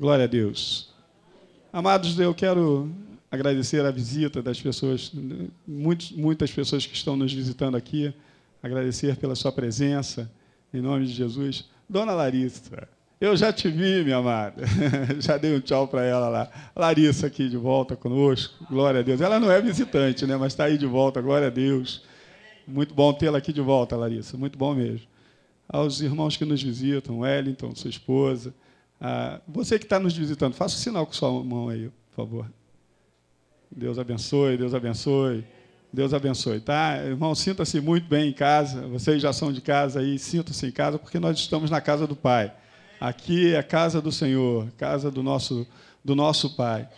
Glória a Deus. Amados, eu quero agradecer a visita das pessoas, muitas, muitas pessoas que estão nos visitando aqui, agradecer pela sua presença, em nome de Jesus. Dona Larissa, eu já te vi, minha amada. já dei um tchau para ela lá. Larissa aqui de volta conosco, glória a Deus. Ela não é visitante, né? mas está aí de volta, glória a Deus. Muito bom tê-la aqui de volta, Larissa, muito bom mesmo. Aos irmãos que nos visitam, Wellington, sua esposa. Ah, você que está nos visitando, faça um sinal com sua mão aí, por favor. Deus abençoe, Deus abençoe. Deus abençoe, tá? Irmão, sinta-se muito bem em casa. Vocês já são de casa aí, sinta-se em casa, porque nós estamos na casa do Pai. Aqui é a casa do Senhor, casa do nosso, do nosso Pai.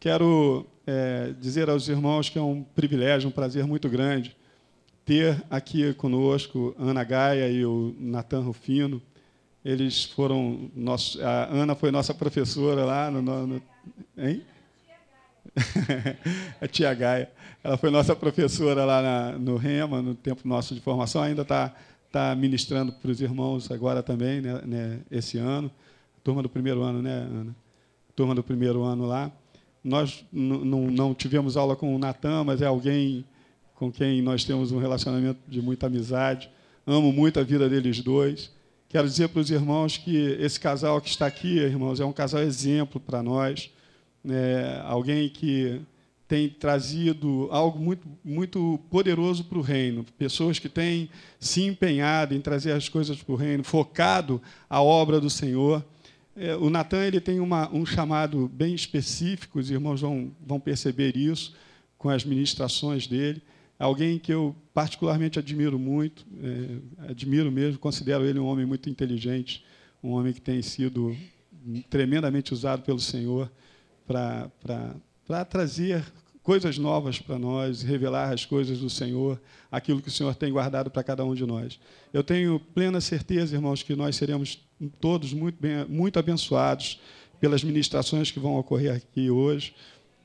Quero é, dizer aos irmãos que é um privilégio, um prazer muito grande ter aqui conosco Ana Gaia e o Natan Rufino. Eles foram nossos, a Ana foi nossa professora lá no, no, no hein? a tia Gaia. Ela foi nossa professora lá na, no REMA, no tempo nosso de formação, ainda está tá ministrando para os irmãos agora também, né, né, esse ano. Turma do primeiro ano, né, Ana? Turma do primeiro ano lá. Nós não tivemos aula com o Natan, mas é alguém com quem nós temos um relacionamento de muita amizade. Amo muito a vida deles dois. Quero dizer para os irmãos que esse casal que está aqui, irmãos, é um casal exemplo para nós é, alguém que tem trazido algo muito, muito poderoso para o reino, pessoas que têm se empenhado em trazer as coisas para o reino, focado a obra do Senhor. É, o Natan ele tem uma, um chamado bem específico, os irmãos vão, vão perceber isso com as ministrações dele. Alguém que eu particularmente admiro muito, é, admiro mesmo, considero ele um homem muito inteligente, um homem que tem sido tremendamente usado pelo Senhor para trazer coisas novas para nós, revelar as coisas do Senhor, aquilo que o Senhor tem guardado para cada um de nós. Eu tenho plena certeza, irmãos, que nós seremos todos muito, bem, muito abençoados pelas ministrações que vão ocorrer aqui hoje,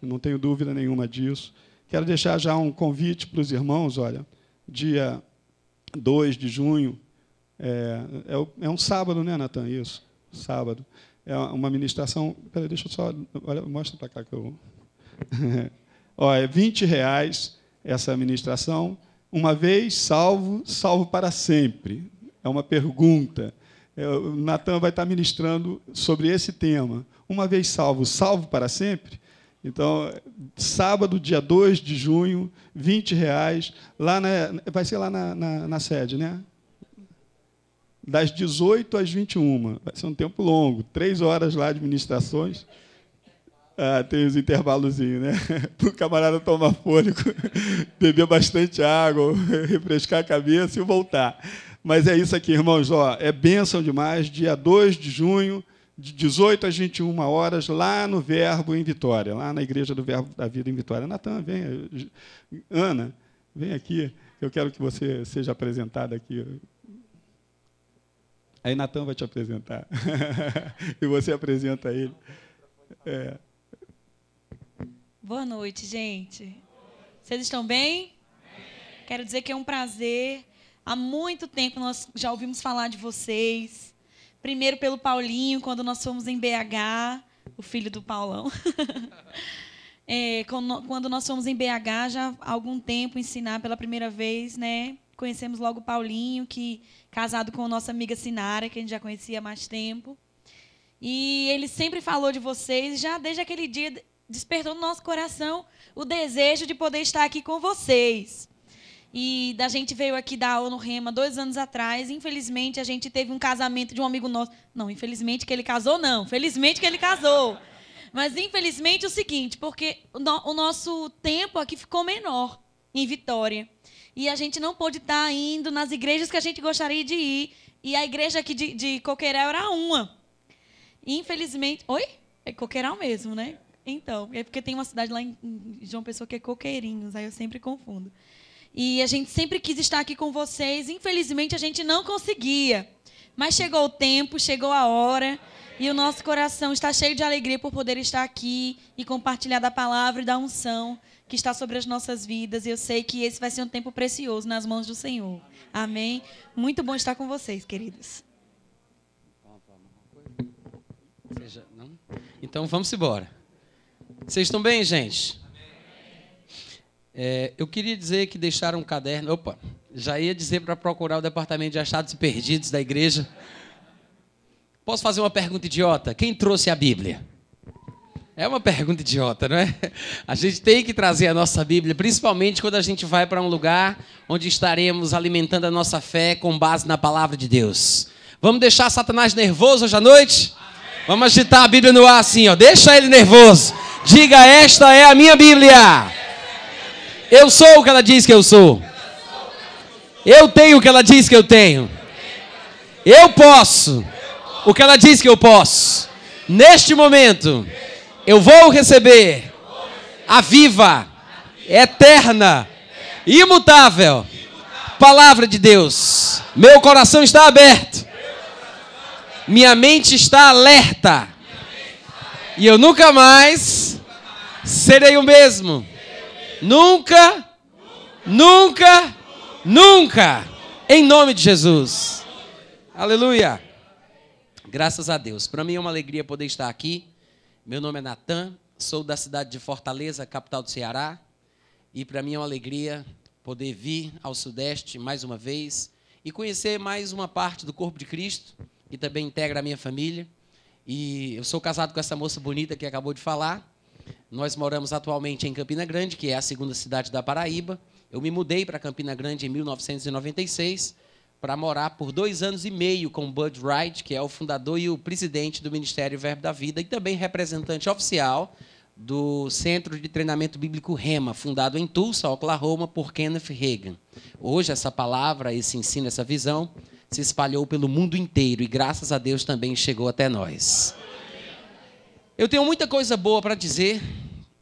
não tenho dúvida nenhuma disso. Quero deixar já um convite para os irmãos, olha, dia 2 de junho, é, é, é um sábado, né, Natan? Isso, sábado é uma ministração. Peraí, deixa eu só. Olha, mostra para cá que eu. É 20 reais essa ministração. Uma vez salvo, salvo para sempre. É uma pergunta. É, o Natan vai estar ministrando sobre esse tema. Uma vez salvo, salvo para sempre? Então, sábado, dia 2 de junho, 20 reais, lá na, vai ser lá na, na, na sede, né? das 18 às 21. Vai ser um tempo longo, três horas lá de ministrações. Ah, tem os intervalozinhos, né? O camarada tomar fôlego, beber bastante água, refrescar a cabeça e voltar. Mas é isso aqui, irmãos. Ó, é bênção demais. Dia 2 de junho, de 18 às 21 horas, lá no Verbo em Vitória, lá na Igreja do Verbo da Vida em Vitória. Natan, vem. Ana, vem aqui. Eu quero que você seja apresentada aqui Aí Natan vai te apresentar. e você apresenta ele. É. Boa noite, gente. Vocês estão bem? Quero dizer que é um prazer. Há muito tempo nós já ouvimos falar de vocês. Primeiro pelo Paulinho, quando nós fomos em BH, o filho do Paulão. é, quando nós fomos em BH, já há algum tempo, ensinar pela primeira vez, né? Conhecemos logo o Paulinho, que casado com nossa amiga Sinara, que a gente já conhecia há mais tempo. E ele sempre falou de vocês, já desde aquele dia despertou no nosso coração o desejo de poder estar aqui com vocês. E da gente veio aqui da aula no Rema dois anos atrás. Infelizmente, a gente teve um casamento de um amigo nosso. Não, infelizmente que ele casou, não. Felizmente que ele casou. Mas infelizmente o seguinte, porque o nosso tempo aqui ficou menor em Vitória e a gente não pôde estar indo nas igrejas que a gente gostaria de ir. E a igreja aqui de, de Coqueiral era uma. Infelizmente. Oi? É Coqueiral mesmo, né? Então, é porque tem uma cidade lá em João Pessoa que é Coqueirinhos, aí eu sempre confundo. E a gente sempre quis estar aqui com vocês, infelizmente a gente não conseguia. Mas chegou o tempo, chegou a hora, e o nosso coração está cheio de alegria por poder estar aqui e compartilhar da palavra e da unção que está sobre as nossas vidas. E eu sei que esse vai ser um tempo precioso nas mãos do Senhor. Amém? Muito bom estar com vocês, queridos. Então vamos embora. Vocês estão bem, gente? É, eu queria dizer que deixaram um caderno. Opa, já ia dizer para procurar o departamento de achados e perdidos da igreja. Posso fazer uma pergunta idiota? Quem trouxe a Bíblia? É uma pergunta idiota, não é? A gente tem que trazer a nossa Bíblia, principalmente quando a gente vai para um lugar onde estaremos alimentando a nossa fé com base na palavra de Deus. Vamos deixar Satanás nervoso hoje à noite? Amém. Vamos agitar a Bíblia no ar assim, ó. Deixa ele nervoso. Diga: Esta é a minha Bíblia. Eu sou o que ela diz que eu sou. Eu tenho o que ela diz que eu tenho. Eu posso o que ela diz que eu posso. Neste momento eu vou receber a viva, eterna, imutável palavra de Deus. Meu coração está aberto. Minha mente está alerta. E eu nunca mais serei o mesmo. Nunca, nunca, nunca. Em nome de Jesus. Aleluia. Graças a Deus. Para mim é uma alegria poder estar aqui. Meu nome é Natan, sou da cidade de Fortaleza, capital do Ceará, e para mim é uma alegria poder vir ao Sudeste mais uma vez e conhecer mais uma parte do corpo de Cristo, que também integra a minha família. E eu sou casado com essa moça bonita que acabou de falar. Nós moramos atualmente em Campina Grande, que é a segunda cidade da Paraíba. Eu me mudei para Campina Grande em 1996 para morar por dois anos e meio com Bud Wright, que é o fundador e o presidente do Ministério Verbo da Vida, e também representante oficial do Centro de Treinamento Bíblico Rema, fundado em Tulsa, Oklahoma, por Kenneth Reagan. Hoje, essa palavra, esse ensino, essa visão se espalhou pelo mundo inteiro e, graças a Deus, também chegou até nós. Eu tenho muita coisa boa para dizer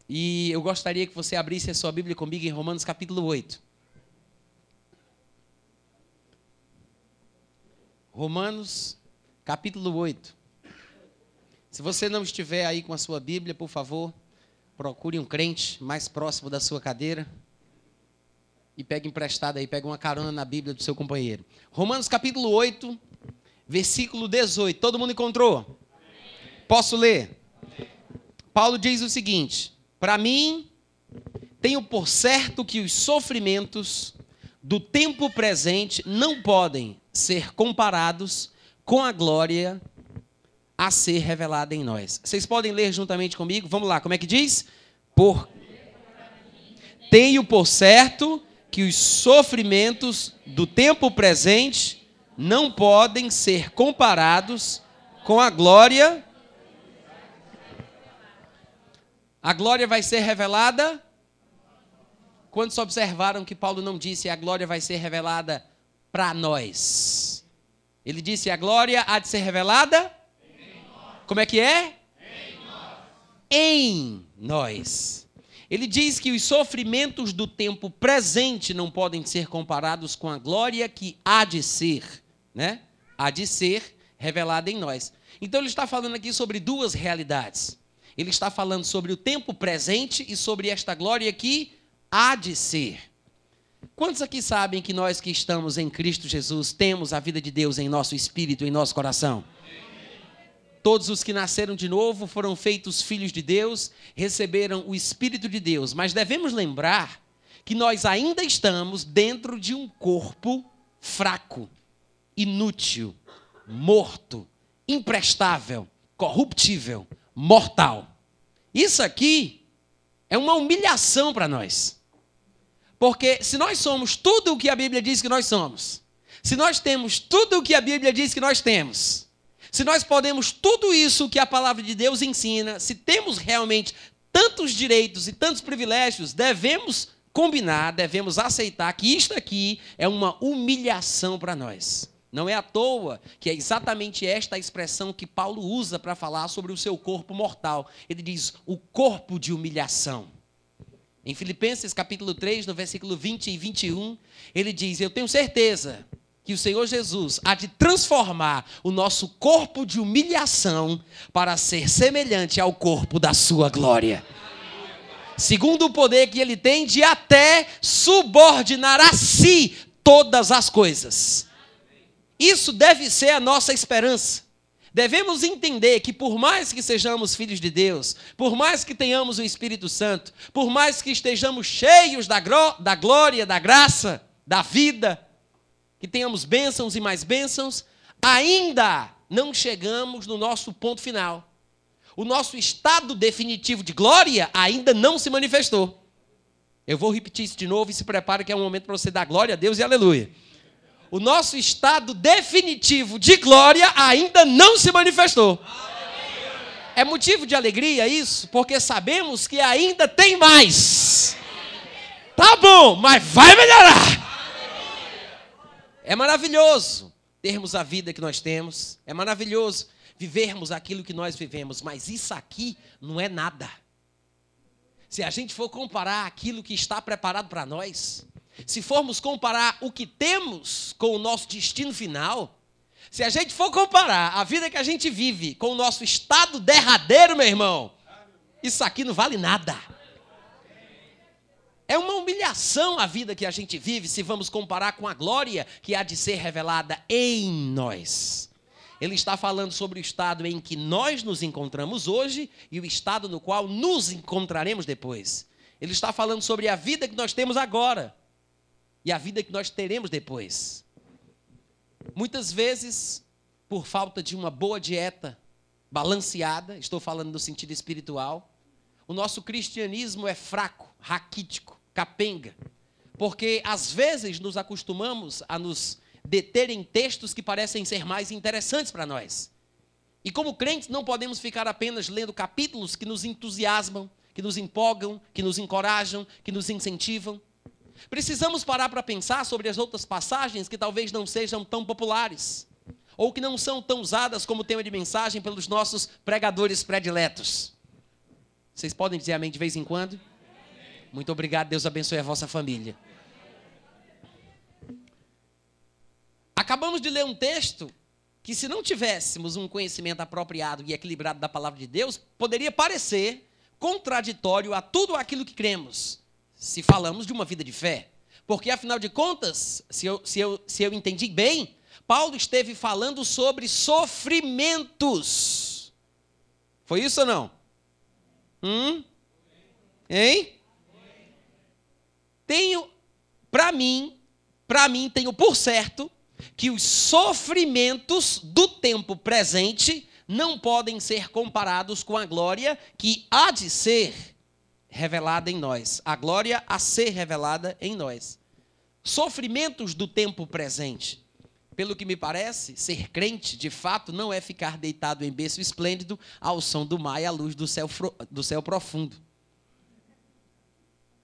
e eu gostaria que você abrisse a sua Bíblia comigo em Romanos capítulo 8. Romanos, capítulo 8. Se você não estiver aí com a sua Bíblia, por favor, procure um crente mais próximo da sua cadeira e pegue emprestado aí, pegue uma carona na Bíblia do seu companheiro. Romanos capítulo 8, versículo 18. Todo mundo encontrou? Posso ler? Paulo diz o seguinte: Para mim, tenho por certo que os sofrimentos do tempo presente não podem ser comparados com a glória a ser revelada em nós. Vocês podem ler juntamente comigo? Vamos lá, como é que diz? Por tenho por certo que os sofrimentos do tempo presente não podem ser comparados com a glória. A glória vai ser revelada. Quantos observaram que Paulo não disse a glória vai ser revelada para nós. Ele disse: a glória há de ser revelada. Como é que é? Em nós. em nós. Ele diz que os sofrimentos do tempo presente não podem ser comparados com a glória que há de ser, né? Há de ser revelada em nós. Então ele está falando aqui sobre duas realidades. Ele está falando sobre o tempo presente e sobre esta glória que há de ser. Quantos aqui sabem que nós que estamos em Cristo Jesus temos a vida de Deus em nosso espírito, em nosso coração? Todos os que nasceram de novo foram feitos filhos de Deus, receberam o Espírito de Deus, mas devemos lembrar que nós ainda estamos dentro de um corpo fraco, inútil, morto, imprestável, corruptível, mortal. Isso aqui é uma humilhação para nós. Porque se nós somos tudo o que a Bíblia diz que nós somos, se nós temos tudo o que a Bíblia diz que nós temos, se nós podemos tudo isso que a palavra de Deus ensina, se temos realmente tantos direitos e tantos privilégios, devemos combinar, devemos aceitar que isto aqui é uma humilhação para nós. Não é à toa que é exatamente esta a expressão que Paulo usa para falar sobre o seu corpo mortal. Ele diz: o corpo de humilhação. Em Filipenses capítulo 3, no versículo 20 e 21, ele diz: Eu tenho certeza que o Senhor Jesus há de transformar o nosso corpo de humilhação para ser semelhante ao corpo da sua glória. Segundo o poder que ele tem de até subordinar a si todas as coisas. Isso deve ser a nossa esperança. Devemos entender que, por mais que sejamos filhos de Deus, por mais que tenhamos o Espírito Santo, por mais que estejamos cheios da, da glória, da graça, da vida, que tenhamos bênçãos e mais bênçãos, ainda não chegamos no nosso ponto final. O nosso estado definitivo de glória ainda não se manifestou. Eu vou repetir isso de novo e se prepare que é um momento para você dar glória a Deus e aleluia o nosso estado definitivo de glória ainda não se manifestou. É motivo de alegria isso, porque sabemos que ainda tem mais. Tá bom, mas vai melhorar. É maravilhoso termos a vida que nós temos, é maravilhoso vivermos aquilo que nós vivemos, mas isso aqui não é nada. Se a gente for comparar aquilo que está preparado para nós, se formos comparar o que temos com o nosso destino final, se a gente for comparar a vida que a gente vive com o nosso estado derradeiro, meu irmão, isso aqui não vale nada. É uma humilhação a vida que a gente vive se vamos comparar com a glória que há de ser revelada em nós. Ele está falando sobre o estado em que nós nos encontramos hoje e o estado no qual nos encontraremos depois. Ele está falando sobre a vida que nós temos agora e a vida que nós teremos depois. Muitas vezes, por falta de uma boa dieta balanceada, estou falando no sentido espiritual, o nosso cristianismo é fraco, raquítico, capenga, porque às vezes nos acostumamos a nos deter em textos que parecem ser mais interessantes para nós. E como crentes, não podemos ficar apenas lendo capítulos que nos entusiasmam, que nos empolgam, que nos encorajam, que nos incentivam. Precisamos parar para pensar sobre as outras passagens que talvez não sejam tão populares, ou que não são tão usadas como tema de mensagem pelos nossos pregadores prediletos. Vocês podem dizer amém de vez em quando? Muito obrigado, Deus abençoe a vossa família. Acabamos de ler um texto que, se não tivéssemos um conhecimento apropriado e equilibrado da palavra de Deus, poderia parecer contraditório a tudo aquilo que cremos se falamos de uma vida de fé. Porque, afinal de contas, se eu, se eu, se eu entendi bem, Paulo esteve falando sobre sofrimentos. Foi isso ou não? Hum? Hein? Tenho, para mim, para mim, tenho por certo que os sofrimentos do tempo presente não podem ser comparados com a glória que há de ser revelada em nós, a glória a ser revelada em nós. Sofrimentos do tempo presente. Pelo que me parece, ser crente, de fato, não é ficar deitado em berço esplêndido ao som do mar e à luz do céu, do céu profundo.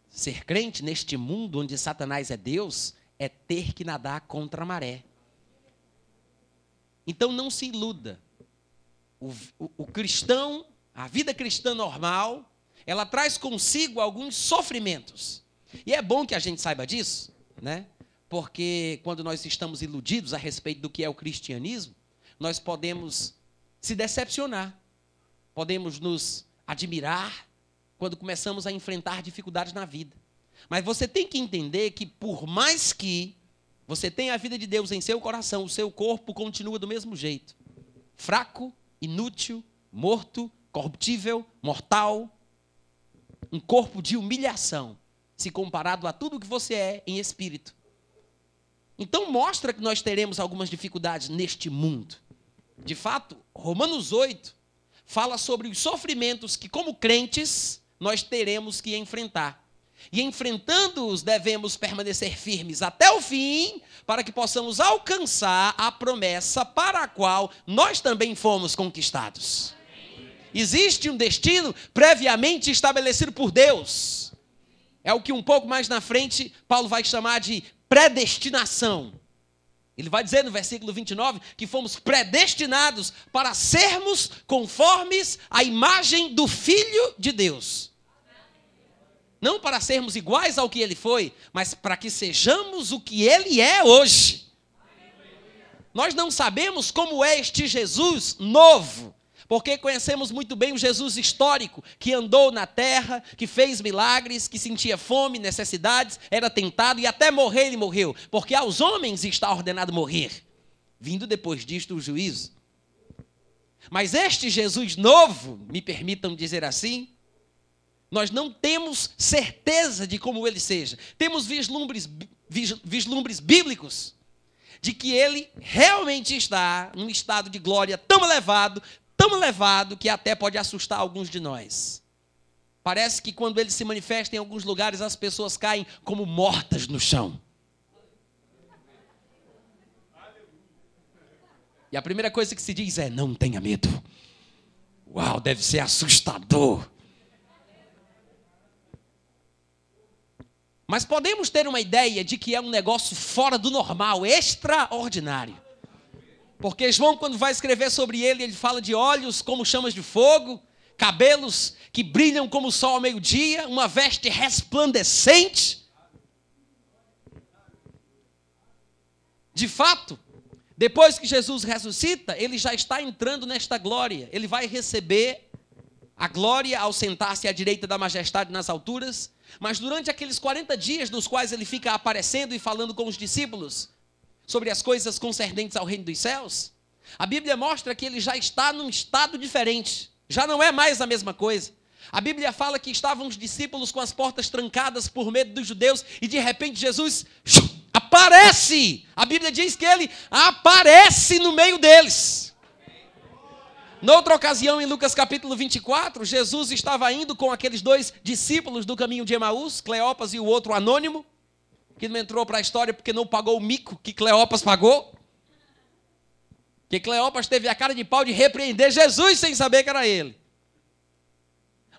Ser crente neste mundo onde Satanás é Deus é ter que nadar contra a maré. Então não se iluda. O, o, o cristão, a vida cristã normal, ela traz consigo alguns sofrimentos. E é bom que a gente saiba disso, né? Porque quando nós estamos iludidos a respeito do que é o cristianismo, nós podemos se decepcionar, podemos nos admirar quando começamos a enfrentar dificuldades na vida. Mas você tem que entender que, por mais que você tenha a vida de Deus em seu coração, o seu corpo continua do mesmo jeito fraco, inútil, morto, corruptível, mortal, um corpo de humilhação, se comparado a tudo que você é em espírito. Então mostra que nós teremos algumas dificuldades neste mundo. De fato, Romanos 8 fala sobre os sofrimentos que, como crentes, nós teremos que enfrentar. E enfrentando-os, devemos permanecer firmes até o fim, para que possamos alcançar a promessa para a qual nós também fomos conquistados. Existe um destino previamente estabelecido por Deus. É o que um pouco mais na frente Paulo vai chamar de predestinação. Ele vai dizer no versículo 29 que fomos predestinados para sermos conformes à imagem do Filho de Deus. Não para sermos iguais ao que ele foi, mas para que sejamos o que ele é hoje. Nós não sabemos como é este Jesus novo, porque conhecemos muito bem o Jesus histórico, que andou na terra, que fez milagres, que sentia fome, necessidades, era tentado e até morrer ele morreu. Porque aos homens está ordenado morrer. Vindo depois disto o juízo. Mas este Jesus novo, me permitam dizer assim, nós não temos certeza de como ele seja. Temos vislumbres, vislumbres bíblicos de que ele realmente está num estado de glória tão elevado, tão elevado, que até pode assustar alguns de nós. Parece que quando ele se manifesta em alguns lugares, as pessoas caem como mortas no chão. E a primeira coisa que se diz é: não tenha medo. Uau, deve ser assustador. Mas podemos ter uma ideia de que é um negócio fora do normal, extraordinário. Porque João, quando vai escrever sobre ele, ele fala de olhos como chamas de fogo, cabelos que brilham como o sol ao meio-dia, uma veste resplandecente. De fato, depois que Jesus ressuscita, ele já está entrando nesta glória. Ele vai receber a glória ao sentar-se à direita da majestade nas alturas. Mas durante aqueles 40 dias nos quais ele fica aparecendo e falando com os discípulos sobre as coisas concernentes ao reino dos céus, a Bíblia mostra que ele já está num estado diferente. Já não é mais a mesma coisa. A Bíblia fala que estavam os discípulos com as portas trancadas por medo dos judeus e de repente Jesus aparece. A Bíblia diz que ele aparece no meio deles. Noutra ocasião, em Lucas capítulo 24, Jesus estava indo com aqueles dois discípulos do caminho de Emaús, Cleopas e o outro anônimo, que não entrou para a história porque não pagou o mico que Cleopas pagou. Que Cleopas teve a cara de pau de repreender Jesus sem saber que era ele.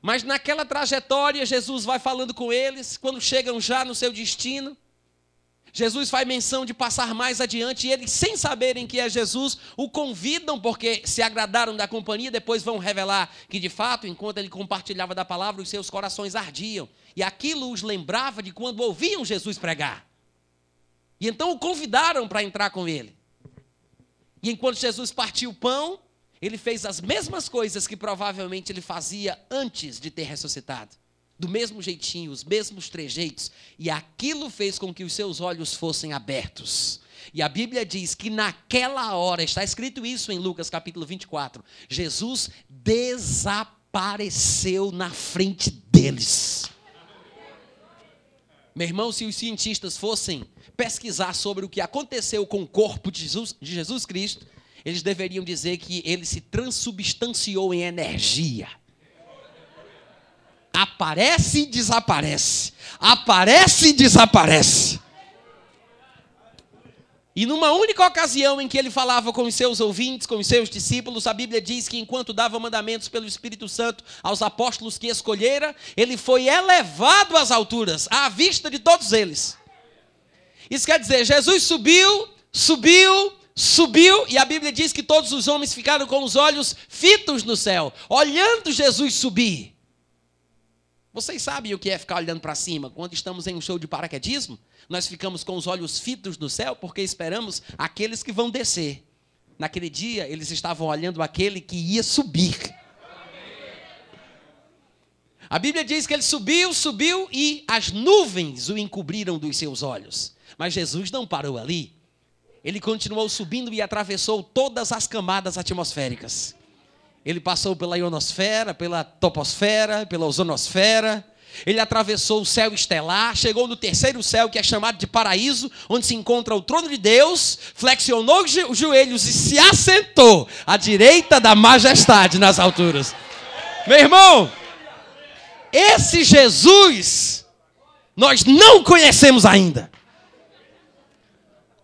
Mas naquela trajetória, Jesus vai falando com eles, quando chegam já no seu destino, Jesus faz menção de passar mais adiante e eles, sem saberem que é Jesus, o convidam porque se agradaram da companhia, depois vão revelar que de fato, enquanto ele compartilhava da palavra, os seus corações ardiam. E aquilo os lembrava de quando ouviam Jesus pregar. E então o convidaram para entrar com ele. E enquanto Jesus partiu o pão, ele fez as mesmas coisas que provavelmente ele fazia antes de ter ressuscitado do mesmo jeitinho, os mesmos trejeitos, e aquilo fez com que os seus olhos fossem abertos. E a Bíblia diz que naquela hora, está escrito isso em Lucas capítulo 24, Jesus desapareceu na frente deles. Meu irmão, se os cientistas fossem pesquisar sobre o que aconteceu com o corpo de Jesus, de Jesus Cristo, eles deveriam dizer que ele se transubstanciou em energia aparece e desaparece. Aparece e desaparece. E numa única ocasião em que ele falava com os seus ouvintes, com os seus discípulos, a Bíblia diz que enquanto dava mandamentos pelo Espírito Santo aos apóstolos que escolhera, ele foi elevado às alturas, à vista de todos eles. Isso quer dizer, Jesus subiu, subiu, subiu, e a Bíblia diz que todos os homens ficaram com os olhos fitos no céu, olhando Jesus subir. Vocês sabem o que é ficar olhando para cima? Quando estamos em um show de paraquedismo, nós ficamos com os olhos fitos no céu porque esperamos aqueles que vão descer. Naquele dia, eles estavam olhando aquele que ia subir. A Bíblia diz que ele subiu, subiu e as nuvens o encobriram dos seus olhos. Mas Jesus não parou ali. Ele continuou subindo e atravessou todas as camadas atmosféricas. Ele passou pela ionosfera, pela toposfera, pela ozonosfera. Ele atravessou o céu estelar, chegou no terceiro céu, que é chamado de paraíso, onde se encontra o trono de Deus, flexionou os joelhos e se assentou à direita da majestade nas alturas. Meu irmão, esse Jesus nós não conhecemos ainda.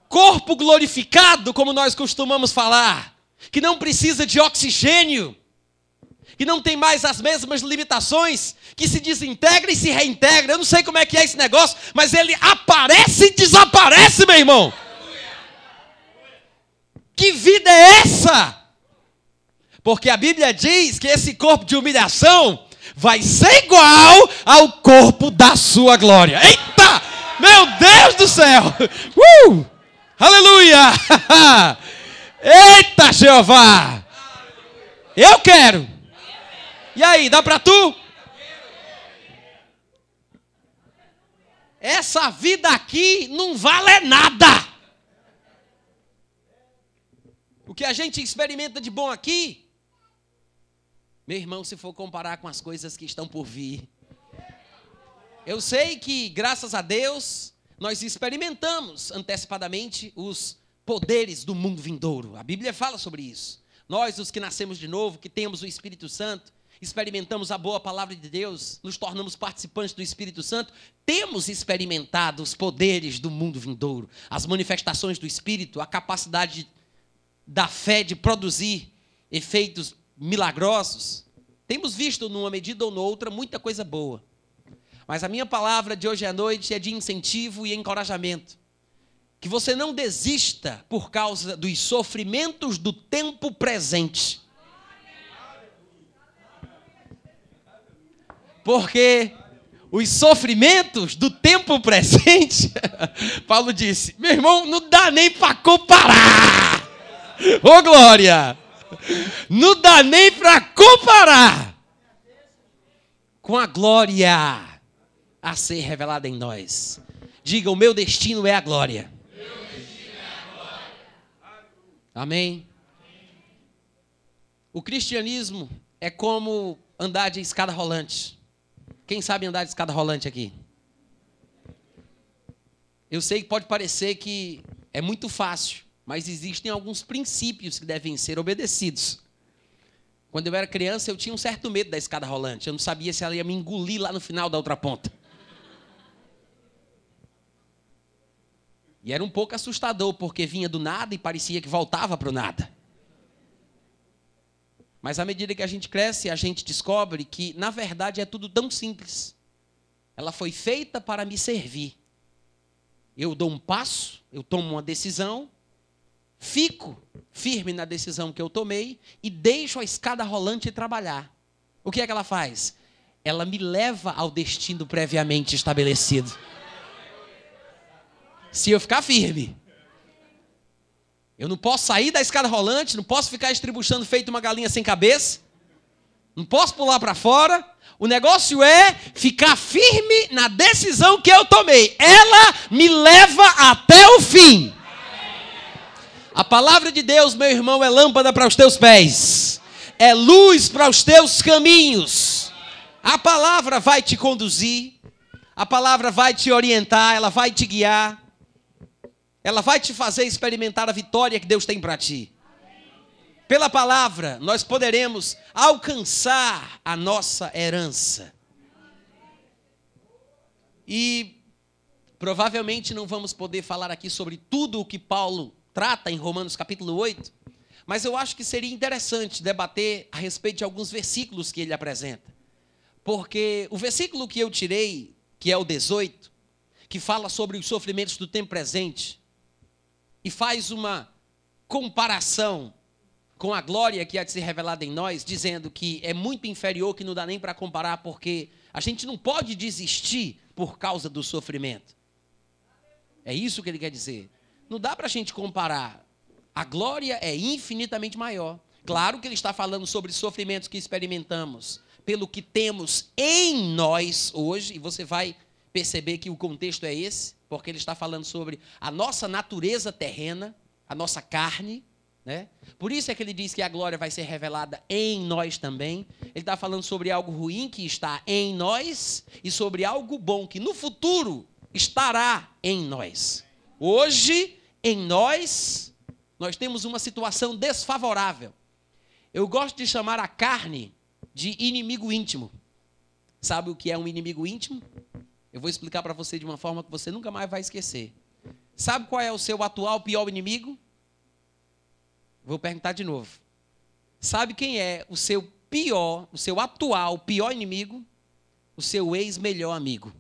Corpo glorificado, como nós costumamos falar que não precisa de oxigênio, que não tem mais as mesmas limitações, que se desintegra e se reintegra. Eu não sei como é que é esse negócio, mas ele aparece e desaparece, meu irmão. Que vida é essa? Porque a Bíblia diz que esse corpo de humilhação vai ser igual ao corpo da sua glória. Eita! Meu Deus do céu! Uh! Aleluia! Eita, Jeová! Eu quero. E aí, dá para tu? Essa vida aqui não vale nada. O que a gente experimenta de bom aqui Meu irmão, se for comparar com as coisas que estão por vir. Eu sei que, graças a Deus, nós experimentamos antecipadamente os poderes do mundo vindouro. A Bíblia fala sobre isso. Nós, os que nascemos de novo, que temos o Espírito Santo, experimentamos a boa palavra de Deus, nos tornamos participantes do Espírito Santo, temos experimentado os poderes do mundo vindouro, as manifestações do Espírito, a capacidade da fé de produzir efeitos milagrosos. Temos visto, numa medida ou noutra, muita coisa boa. Mas a minha palavra de hoje à noite é de incentivo e encorajamento. Que você não desista por causa dos sofrimentos do tempo presente. Porque os sofrimentos do tempo presente, Paulo disse: meu irmão, não dá nem para comparar. Ô oh, glória! Não dá nem para comparar com a glória a ser revelada em nós. Diga: o meu destino é a glória. Amém? O cristianismo é como andar de escada rolante. Quem sabe andar de escada rolante aqui? Eu sei que pode parecer que é muito fácil, mas existem alguns princípios que devem ser obedecidos. Quando eu era criança, eu tinha um certo medo da escada rolante. Eu não sabia se ela ia me engolir lá no final da outra ponta. E era um pouco assustador, porque vinha do nada e parecia que voltava para o nada. Mas à medida que a gente cresce, a gente descobre que, na verdade, é tudo tão simples. Ela foi feita para me servir. Eu dou um passo, eu tomo uma decisão, fico firme na decisão que eu tomei e deixo a escada rolante trabalhar. O que é que ela faz? Ela me leva ao destino previamente estabelecido. Se eu ficar firme. Eu não posso sair da escada rolante, não posso ficar estribuchando feito uma galinha sem cabeça. Não posso pular para fora. O negócio é ficar firme na decisão que eu tomei. Ela me leva até o fim. A palavra de Deus, meu irmão, é lâmpada para os teus pés, é luz para os teus caminhos. A palavra vai te conduzir, a palavra vai te orientar, ela vai te guiar. Ela vai te fazer experimentar a vitória que Deus tem para ti. Pela palavra, nós poderemos alcançar a nossa herança. E provavelmente não vamos poder falar aqui sobre tudo o que Paulo trata em Romanos capítulo 8, mas eu acho que seria interessante debater a respeito de alguns versículos que ele apresenta. Porque o versículo que eu tirei, que é o 18, que fala sobre os sofrimentos do tempo presente, e faz uma comparação com a glória que há de ser revelada em nós, dizendo que é muito inferior, que não dá nem para comparar, porque a gente não pode desistir por causa do sofrimento. É isso que ele quer dizer. Não dá para a gente comparar. A glória é infinitamente maior. Claro que ele está falando sobre sofrimentos que experimentamos, pelo que temos em nós hoje, e você vai perceber que o contexto é esse porque ele está falando sobre a nossa natureza terrena, a nossa carne. Né? Por isso é que ele diz que a glória vai ser revelada em nós também. Ele está falando sobre algo ruim que está em nós e sobre algo bom que no futuro estará em nós. Hoje, em nós, nós temos uma situação desfavorável. Eu gosto de chamar a carne de inimigo íntimo. Sabe o que é um inimigo íntimo? Eu vou explicar para você de uma forma que você nunca mais vai esquecer. Sabe qual é o seu atual pior inimigo? Vou perguntar de novo. Sabe quem é o seu pior, o seu atual pior inimigo? O seu ex-melhor amigo.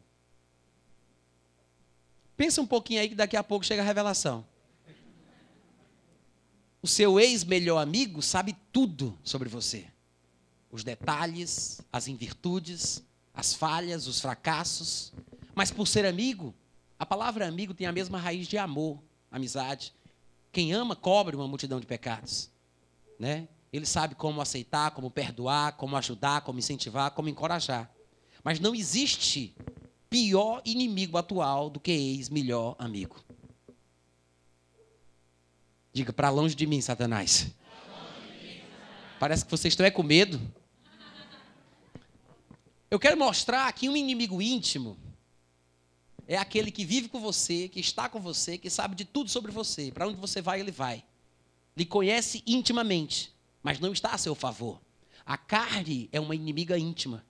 Pensa um pouquinho aí que daqui a pouco chega a revelação. O seu ex-melhor amigo sabe tudo sobre você. Os detalhes, as invirtudes, as falhas, os fracassos. Mas por ser amigo, a palavra amigo tem a mesma raiz de amor, amizade. Quem ama cobre uma multidão de pecados, né? Ele sabe como aceitar, como perdoar, como ajudar, como incentivar, como encorajar. Mas não existe pior inimigo atual do que ex-melhor amigo. Diga para longe de mim, Satanás. Parece que vocês estão é com medo. Eu quero mostrar que um inimigo íntimo é aquele que vive com você, que está com você, que sabe de tudo sobre você. Para onde você vai, ele vai. Lhe conhece intimamente, mas não está a seu favor. A carne é uma inimiga íntima.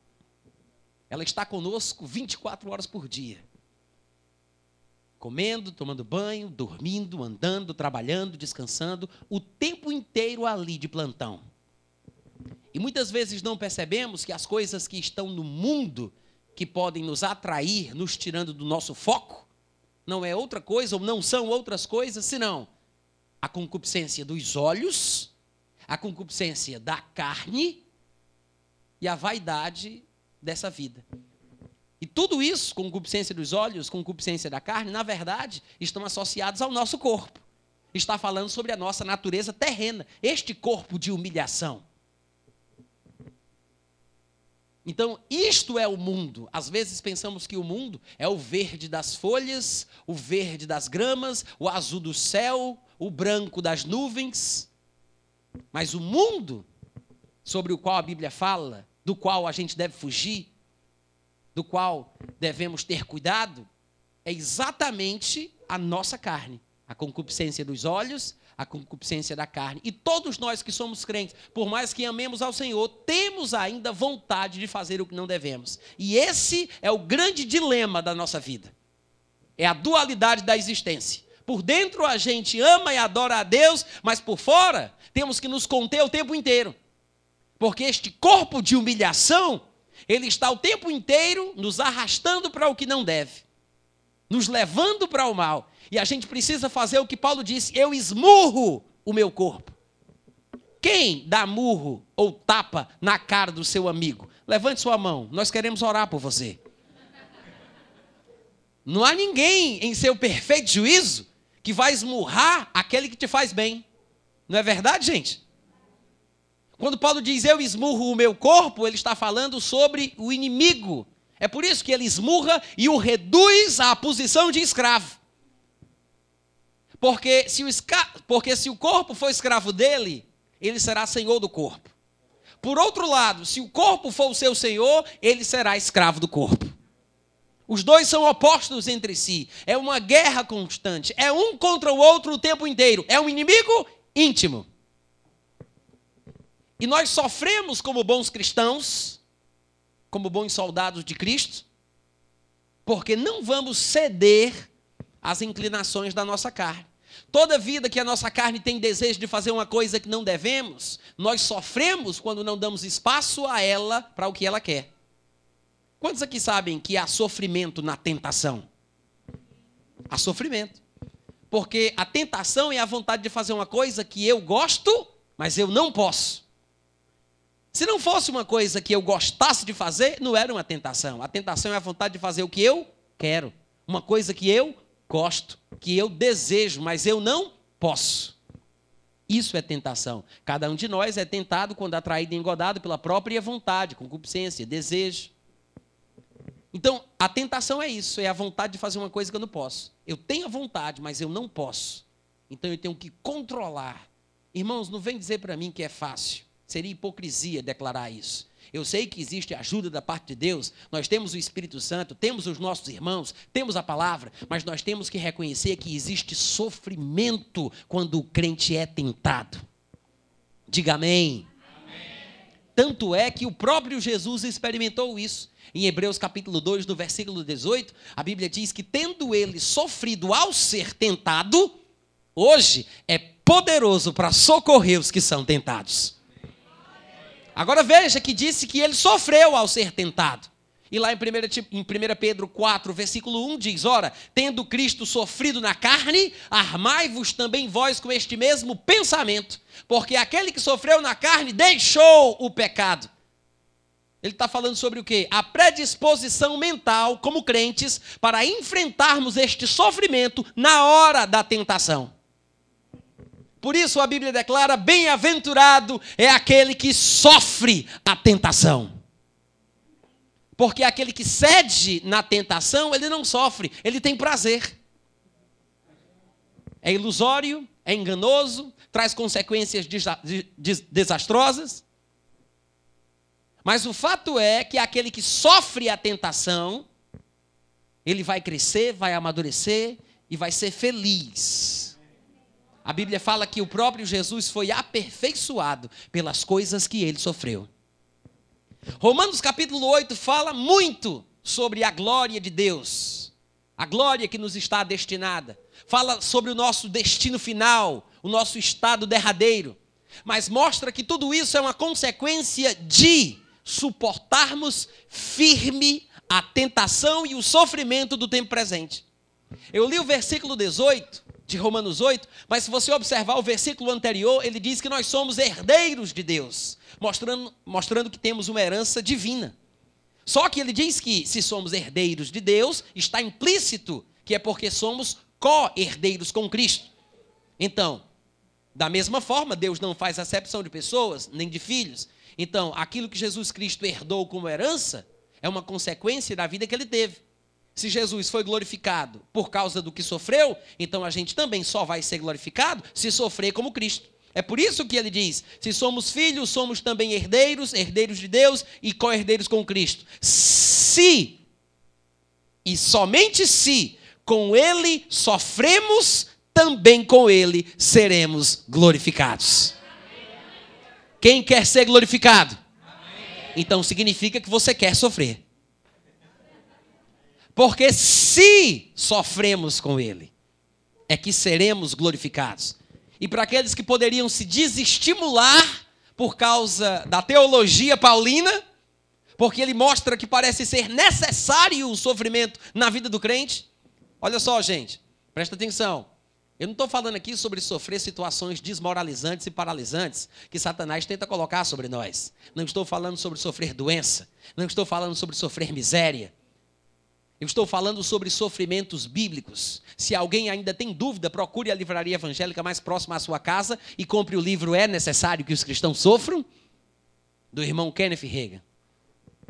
Ela está conosco 24 horas por dia. Comendo, tomando banho, dormindo, andando, trabalhando, descansando, o tempo inteiro ali de plantão. E muitas vezes não percebemos que as coisas que estão no mundo, que podem nos atrair, nos tirando do nosso foco, não é outra coisa, ou não são outras coisas, senão a concupiscência dos olhos, a concupiscência da carne e a vaidade dessa vida. E tudo isso, concupiscência dos olhos, concupiscência da carne, na verdade, estão associados ao nosso corpo. Está falando sobre a nossa natureza terrena, este corpo de humilhação. Então, isto é o mundo. Às vezes pensamos que o mundo é o verde das folhas, o verde das gramas, o azul do céu, o branco das nuvens. Mas o mundo sobre o qual a Bíblia fala, do qual a gente deve fugir, do qual devemos ter cuidado, é exatamente a nossa carne. A concupiscência dos olhos, a concupiscência da carne. E todos nós que somos crentes, por mais que amemos ao Senhor, temos ainda vontade de fazer o que não devemos. E esse é o grande dilema da nossa vida. É a dualidade da existência. Por dentro a gente ama e adora a Deus, mas por fora temos que nos conter o tempo inteiro. Porque este corpo de humilhação, ele está o tempo inteiro nos arrastando para o que não deve, nos levando para o mal. E a gente precisa fazer o que Paulo disse: eu esmurro o meu corpo. Quem dá murro ou tapa na cara do seu amigo? Levante sua mão, nós queremos orar por você. Não há ninguém em seu perfeito juízo que vai esmurrar aquele que te faz bem. Não é verdade, gente? Quando Paulo diz eu esmurro o meu corpo, ele está falando sobre o inimigo. É por isso que ele esmurra e o reduz à posição de escravo. Porque se o. Porque se o corpo for escravo dele, ele será senhor do corpo. Por outro lado, se o corpo for o seu senhor, ele será escravo do corpo. Os dois são opostos entre si. É uma guerra constante. É um contra o outro o tempo inteiro. É um inimigo íntimo. E nós sofremos como bons cristãos, como bons soldados de Cristo, porque não vamos ceder às inclinações da nossa carne. Toda vida que a nossa carne tem desejo de fazer uma coisa que não devemos, nós sofremos quando não damos espaço a ela para o que ela quer. Quantos aqui sabem que há sofrimento na tentação? Há sofrimento. Porque a tentação é a vontade de fazer uma coisa que eu gosto, mas eu não posso. Se não fosse uma coisa que eu gostasse de fazer, não era uma tentação. A tentação é a vontade de fazer o que eu quero. Uma coisa que eu gosto, que eu desejo, mas eu não posso. Isso é tentação. Cada um de nós é tentado quando atraído e engodado pela própria vontade, concupiscência, desejo. Então, a tentação é isso, é a vontade de fazer uma coisa que eu não posso. Eu tenho a vontade, mas eu não posso. Então eu tenho que controlar. Irmãos, não vem dizer para mim que é fácil. Seria hipocrisia declarar isso. Eu sei que existe ajuda da parte de Deus, nós temos o Espírito Santo, temos os nossos irmãos, temos a palavra, mas nós temos que reconhecer que existe sofrimento quando o crente é tentado. Diga amém. amém. Tanto é que o próprio Jesus experimentou isso. Em Hebreus capítulo 2, no versículo 18, a Bíblia diz que tendo ele sofrido ao ser tentado, hoje é poderoso para socorrer os que são tentados. Agora veja que disse que ele sofreu ao ser tentado. E lá em 1, em 1 Pedro 4, versículo 1 diz: Ora, tendo Cristo sofrido na carne, armai-vos também vós com este mesmo pensamento, porque aquele que sofreu na carne deixou o pecado. Ele está falando sobre o quê? A predisposição mental, como crentes, para enfrentarmos este sofrimento na hora da tentação. Por isso a Bíblia declara: bem-aventurado é aquele que sofre a tentação. Porque aquele que cede na tentação, ele não sofre, ele tem prazer. É ilusório, é enganoso, traz consequências desastrosas. Mas o fato é que aquele que sofre a tentação, ele vai crescer, vai amadurecer e vai ser feliz. A Bíblia fala que o próprio Jesus foi aperfeiçoado pelas coisas que ele sofreu. Romanos capítulo 8 fala muito sobre a glória de Deus, a glória que nos está destinada. Fala sobre o nosso destino final, o nosso estado derradeiro. Mas mostra que tudo isso é uma consequência de suportarmos firme a tentação e o sofrimento do tempo presente. Eu li o versículo 18 de Romanos 8, mas se você observar o versículo anterior, ele diz que nós somos herdeiros de Deus, mostrando, mostrando que temos uma herança divina. Só que ele diz que se somos herdeiros de Deus, está implícito que é porque somos co-herdeiros com Cristo. Então, da mesma forma, Deus não faz acepção de pessoas, nem de filhos. Então, aquilo que Jesus Cristo herdou como herança é uma consequência da vida que ele teve. Se Jesus foi glorificado por causa do que sofreu, então a gente também só vai ser glorificado se sofrer como Cristo. É por isso que ele diz: se somos filhos, somos também herdeiros, herdeiros de Deus e co-herdeiros com Cristo. Se, e somente se, com ele sofremos, também com ele seremos glorificados. Quem quer ser glorificado? Então significa que você quer sofrer. Porque se sofremos com Ele, é que seremos glorificados. E para aqueles que poderiam se desestimular por causa da teologia paulina, porque ele mostra que parece ser necessário o sofrimento na vida do crente. Olha só, gente, presta atenção. Eu não estou falando aqui sobre sofrer situações desmoralizantes e paralisantes que Satanás tenta colocar sobre nós. Não estou falando sobre sofrer doença. Não estou falando sobre sofrer miséria. Eu estou falando sobre sofrimentos bíblicos. Se alguém ainda tem dúvida, procure a livraria evangélica mais próxima à sua casa e compre o livro É Necessário que os Cristãos Sofram, do irmão Kenneth Reagan.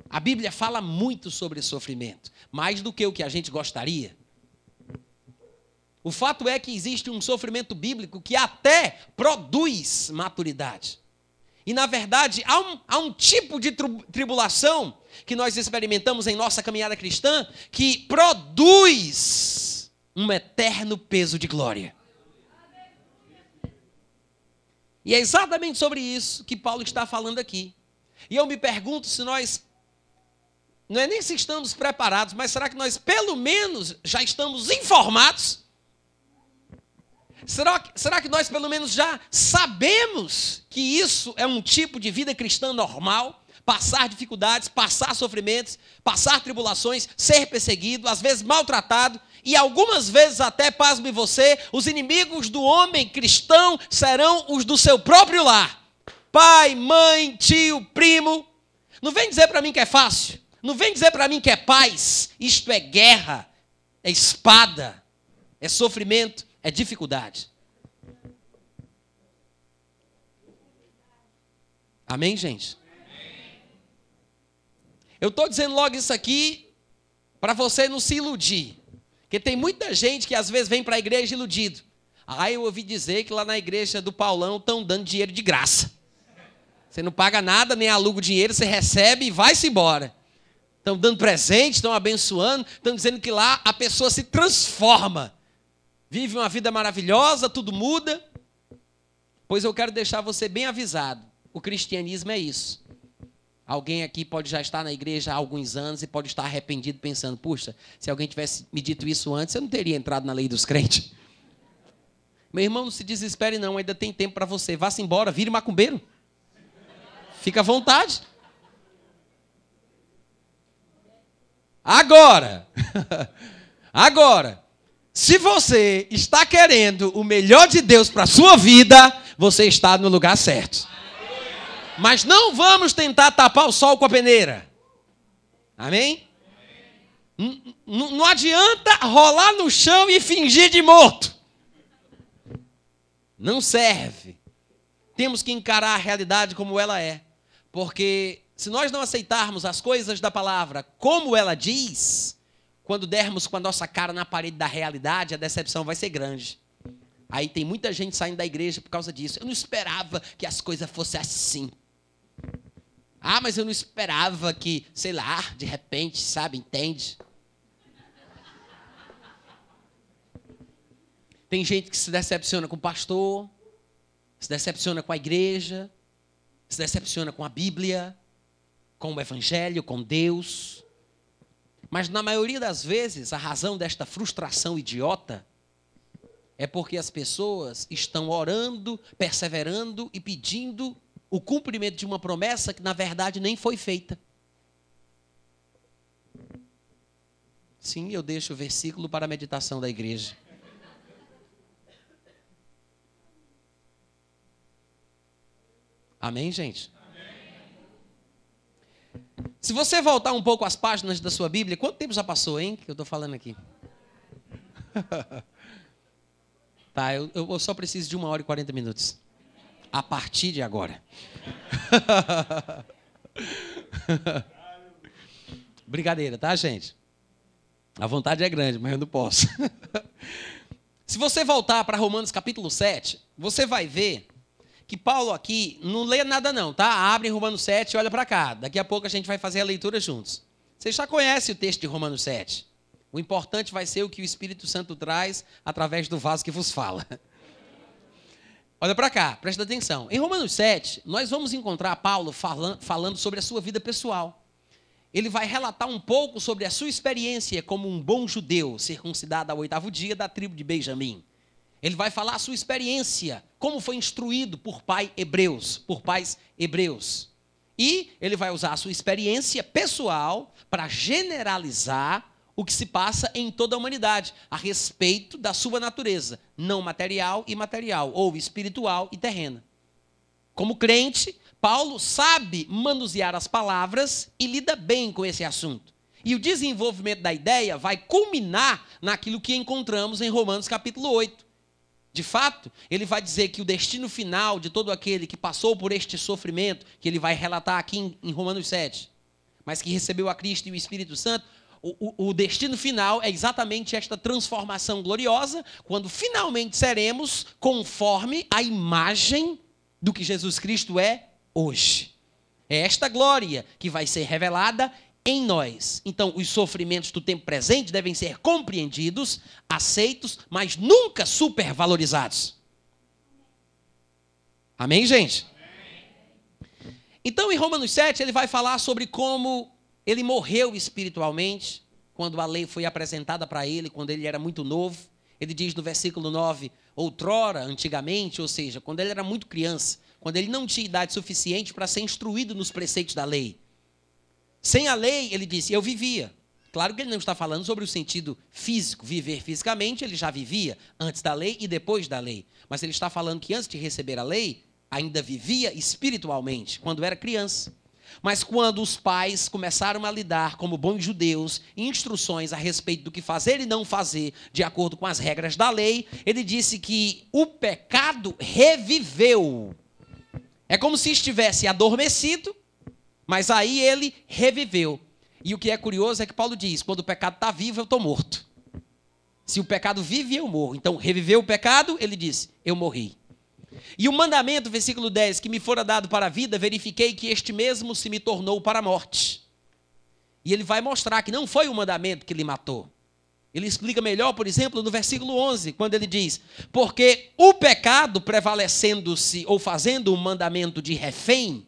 A Bíblia fala muito sobre sofrimento, mais do que o que a gente gostaria. O fato é que existe um sofrimento bíblico que até produz maturidade. E, na verdade, há um, há um tipo de tribulação que nós experimentamos em nossa caminhada cristã que produz um eterno peso de glória. E é exatamente sobre isso que Paulo está falando aqui. E eu me pergunto se nós, não é nem se estamos preparados, mas será que nós pelo menos já estamos informados Será, será que nós, pelo menos, já sabemos que isso é um tipo de vida cristã normal? Passar dificuldades, passar sofrimentos, passar tribulações, ser perseguido, às vezes maltratado, e algumas vezes até, pasme você, os inimigos do homem cristão serão os do seu próprio lar. Pai, mãe, tio, primo. Não vem dizer para mim que é fácil. Não vem dizer para mim que é paz. Isto é guerra, é espada, é sofrimento é dificuldade. Amém, gente? Eu estou dizendo logo isso aqui para você não se iludir. Porque tem muita gente que às vezes vem para a igreja iludido. Ah, eu ouvi dizer que lá na igreja do Paulão estão dando dinheiro de graça. Você não paga nada, nem aluga o dinheiro, você recebe e vai-se embora. Estão dando presente, estão abençoando, estão dizendo que lá a pessoa se transforma vive uma vida maravilhosa, tudo muda. Pois eu quero deixar você bem avisado: o cristianismo é isso. Alguém aqui pode já estar na igreja há alguns anos e pode estar arrependido, pensando: puxa, se alguém tivesse me dito isso antes, eu não teria entrado na lei dos crentes. Meu irmão, não se desespere, não, ainda tem tempo para você. Vá-se embora, vire macumbeiro. Fica à vontade. Agora, agora, se você está querendo o melhor de Deus para a sua vida, você está no lugar certo. Mas não vamos tentar tapar o sol com a peneira. Amém? Não adianta rolar no chão e fingir de morto. Não serve. Temos que encarar a realidade como ela é. Porque se nós não aceitarmos as coisas da palavra como ela diz, quando dermos com a nossa cara na parede da realidade, a decepção vai ser grande. Aí tem muita gente saindo da igreja por causa disso. Eu não esperava que as coisas fossem assim. Ah, mas eu não esperava que, sei lá, de repente, sabe, entende? Tem gente que se decepciona com o pastor, se decepciona com a igreja, se decepciona com a Bíblia, com o Evangelho, com Deus. Mas na maioria das vezes, a razão desta frustração idiota é porque as pessoas estão orando, perseverando e pedindo o cumprimento de uma promessa que na verdade nem foi feita. Sim, eu deixo o versículo para a meditação da igreja. Amém, gente? Se você voltar um pouco às páginas da sua Bíblia, quanto tempo já passou, hein? Que eu estou falando aqui. tá, eu, eu só preciso de uma hora e quarenta minutos. A partir de agora. Brincadeira, tá, gente? A vontade é grande, mas eu não posso. Se você voltar para Romanos capítulo 7, você vai ver que Paulo aqui não lê nada não, tá? Abre Romanos 7 e olha para cá. Daqui a pouco a gente vai fazer a leitura juntos. Você já conhece o texto de Romanos 7. O importante vai ser o que o Espírito Santo traz através do vaso que vos fala. Olha para cá, presta atenção. Em Romanos 7, nós vamos encontrar Paulo falando sobre a sua vida pessoal. Ele vai relatar um pouco sobre a sua experiência como um bom judeu, circuncidado ao oitavo dia da tribo de Benjamim. Ele vai falar a sua experiência, como foi instruído por pai hebreus, por pais hebreus. E ele vai usar a sua experiência pessoal para generalizar o que se passa em toda a humanidade a respeito da sua natureza, não material e material, ou espiritual e terrena. Como crente, Paulo sabe manusear as palavras e lida bem com esse assunto. E o desenvolvimento da ideia vai culminar naquilo que encontramos em Romanos capítulo 8 de fato, ele vai dizer que o destino final de todo aquele que passou por este sofrimento, que ele vai relatar aqui em, Romanos 7, mas que recebeu a Cristo e o Espírito Santo, o, o, destino final é exatamente esta transformação gloriosa, quando finalmente seremos conforme a imagem do que Jesus Cristo é hoje. É esta glória que vai ser revelada em nós. Então, os sofrimentos do tempo presente devem ser compreendidos, aceitos, mas nunca supervalorizados. Amém, gente? Então, em Romanos 7, ele vai falar sobre como ele morreu espiritualmente, quando a lei foi apresentada para ele, quando ele era muito novo. Ele diz no versículo 9: outrora, antigamente, ou seja, quando ele era muito criança, quando ele não tinha idade suficiente para ser instruído nos preceitos da lei. Sem a lei, ele disse, eu vivia. Claro que ele não está falando sobre o sentido físico, viver fisicamente, ele já vivia antes da lei e depois da lei. Mas ele está falando que antes de receber a lei, ainda vivia espiritualmente, quando era criança. Mas quando os pais começaram a lidar como bons judeus, instruções a respeito do que fazer e não fazer, de acordo com as regras da lei, ele disse que o pecado reviveu. É como se estivesse adormecido mas aí ele reviveu. E o que é curioso é que Paulo diz: quando o pecado está vivo, eu estou morto. Se o pecado vive, eu morro. Então, reviveu o pecado, ele disse: eu morri. E o mandamento, versículo 10, que me fora dado para a vida, verifiquei que este mesmo se me tornou para a morte. E ele vai mostrar que não foi o mandamento que lhe matou. Ele explica melhor, por exemplo, no versículo 11, quando ele diz: Porque o pecado prevalecendo-se ou fazendo o mandamento de refém,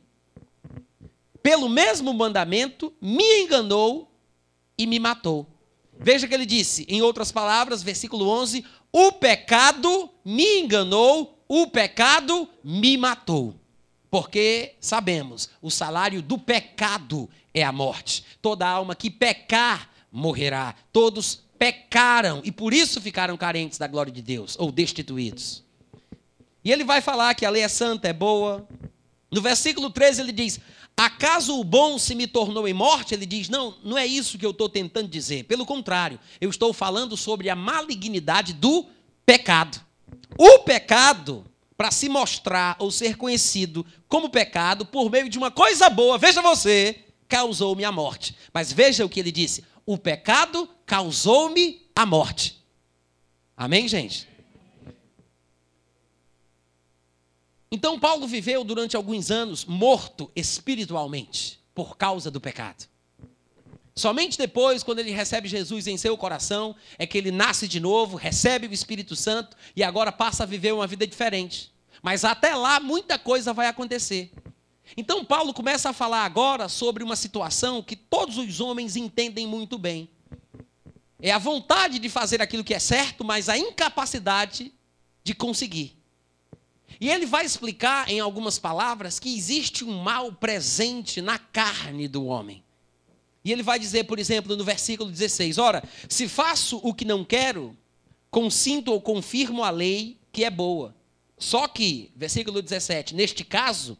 pelo mesmo mandamento, me enganou e me matou. Veja que ele disse, em outras palavras, versículo 11: O pecado me enganou, o pecado me matou. Porque sabemos, o salário do pecado é a morte. Toda alma que pecar morrerá. Todos pecaram e por isso ficaram carentes da glória de Deus, ou destituídos. E ele vai falar que a lei é santa, é boa. No versículo 13 ele diz: Acaso o bom se me tornou em morte? Ele diz: Não, não é isso que eu estou tentando dizer. Pelo contrário, eu estou falando sobre a malignidade do pecado. O pecado, para se mostrar ou ser conhecido como pecado, por meio de uma coisa boa, veja você, causou-me a morte. Mas veja o que ele disse: O pecado causou-me a morte. Amém, gente? Então, Paulo viveu durante alguns anos morto espiritualmente por causa do pecado. Somente depois, quando ele recebe Jesus em seu coração, é que ele nasce de novo, recebe o Espírito Santo e agora passa a viver uma vida diferente. Mas até lá, muita coisa vai acontecer. Então, Paulo começa a falar agora sobre uma situação que todos os homens entendem muito bem. É a vontade de fazer aquilo que é certo, mas a incapacidade de conseguir. E ele vai explicar em algumas palavras que existe um mal presente na carne do homem. E ele vai dizer, por exemplo, no versículo 16: Ora, se faço o que não quero, consinto ou confirmo a lei que é boa. Só que, versículo 17, neste caso,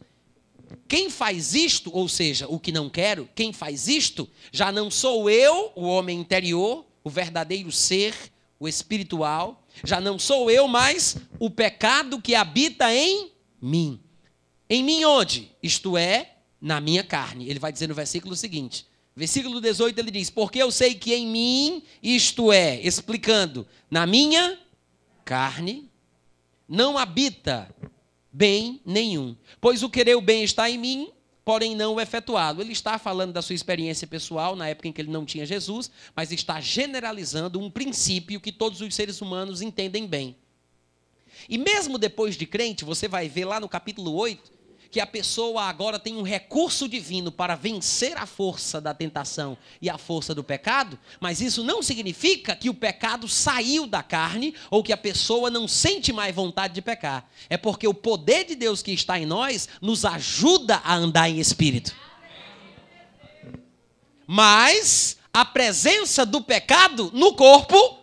quem faz isto, ou seja, o que não quero, quem faz isto, já não sou eu, o homem interior, o verdadeiro ser, o espiritual, já não sou eu, mas o pecado que habita em mim. Em mim onde? Isto é, na minha carne. Ele vai dizer no versículo seguinte: Versículo 18 ele diz: Porque eu sei que em mim, isto é, explicando, na minha carne, não habita bem nenhum. Pois o querer o bem está em mim, porém não o efetuá-lo. Ele está falando da sua experiência pessoal, na época em que ele não tinha Jesus, mas está generalizando um princípio que todos os seres humanos entendem bem. E mesmo depois de crente, você vai ver lá no capítulo 8, que a pessoa agora tem um recurso divino para vencer a força da tentação e a força do pecado, mas isso não significa que o pecado saiu da carne ou que a pessoa não sente mais vontade de pecar. É porque o poder de Deus que está em nós nos ajuda a andar em espírito. Mas a presença do pecado no corpo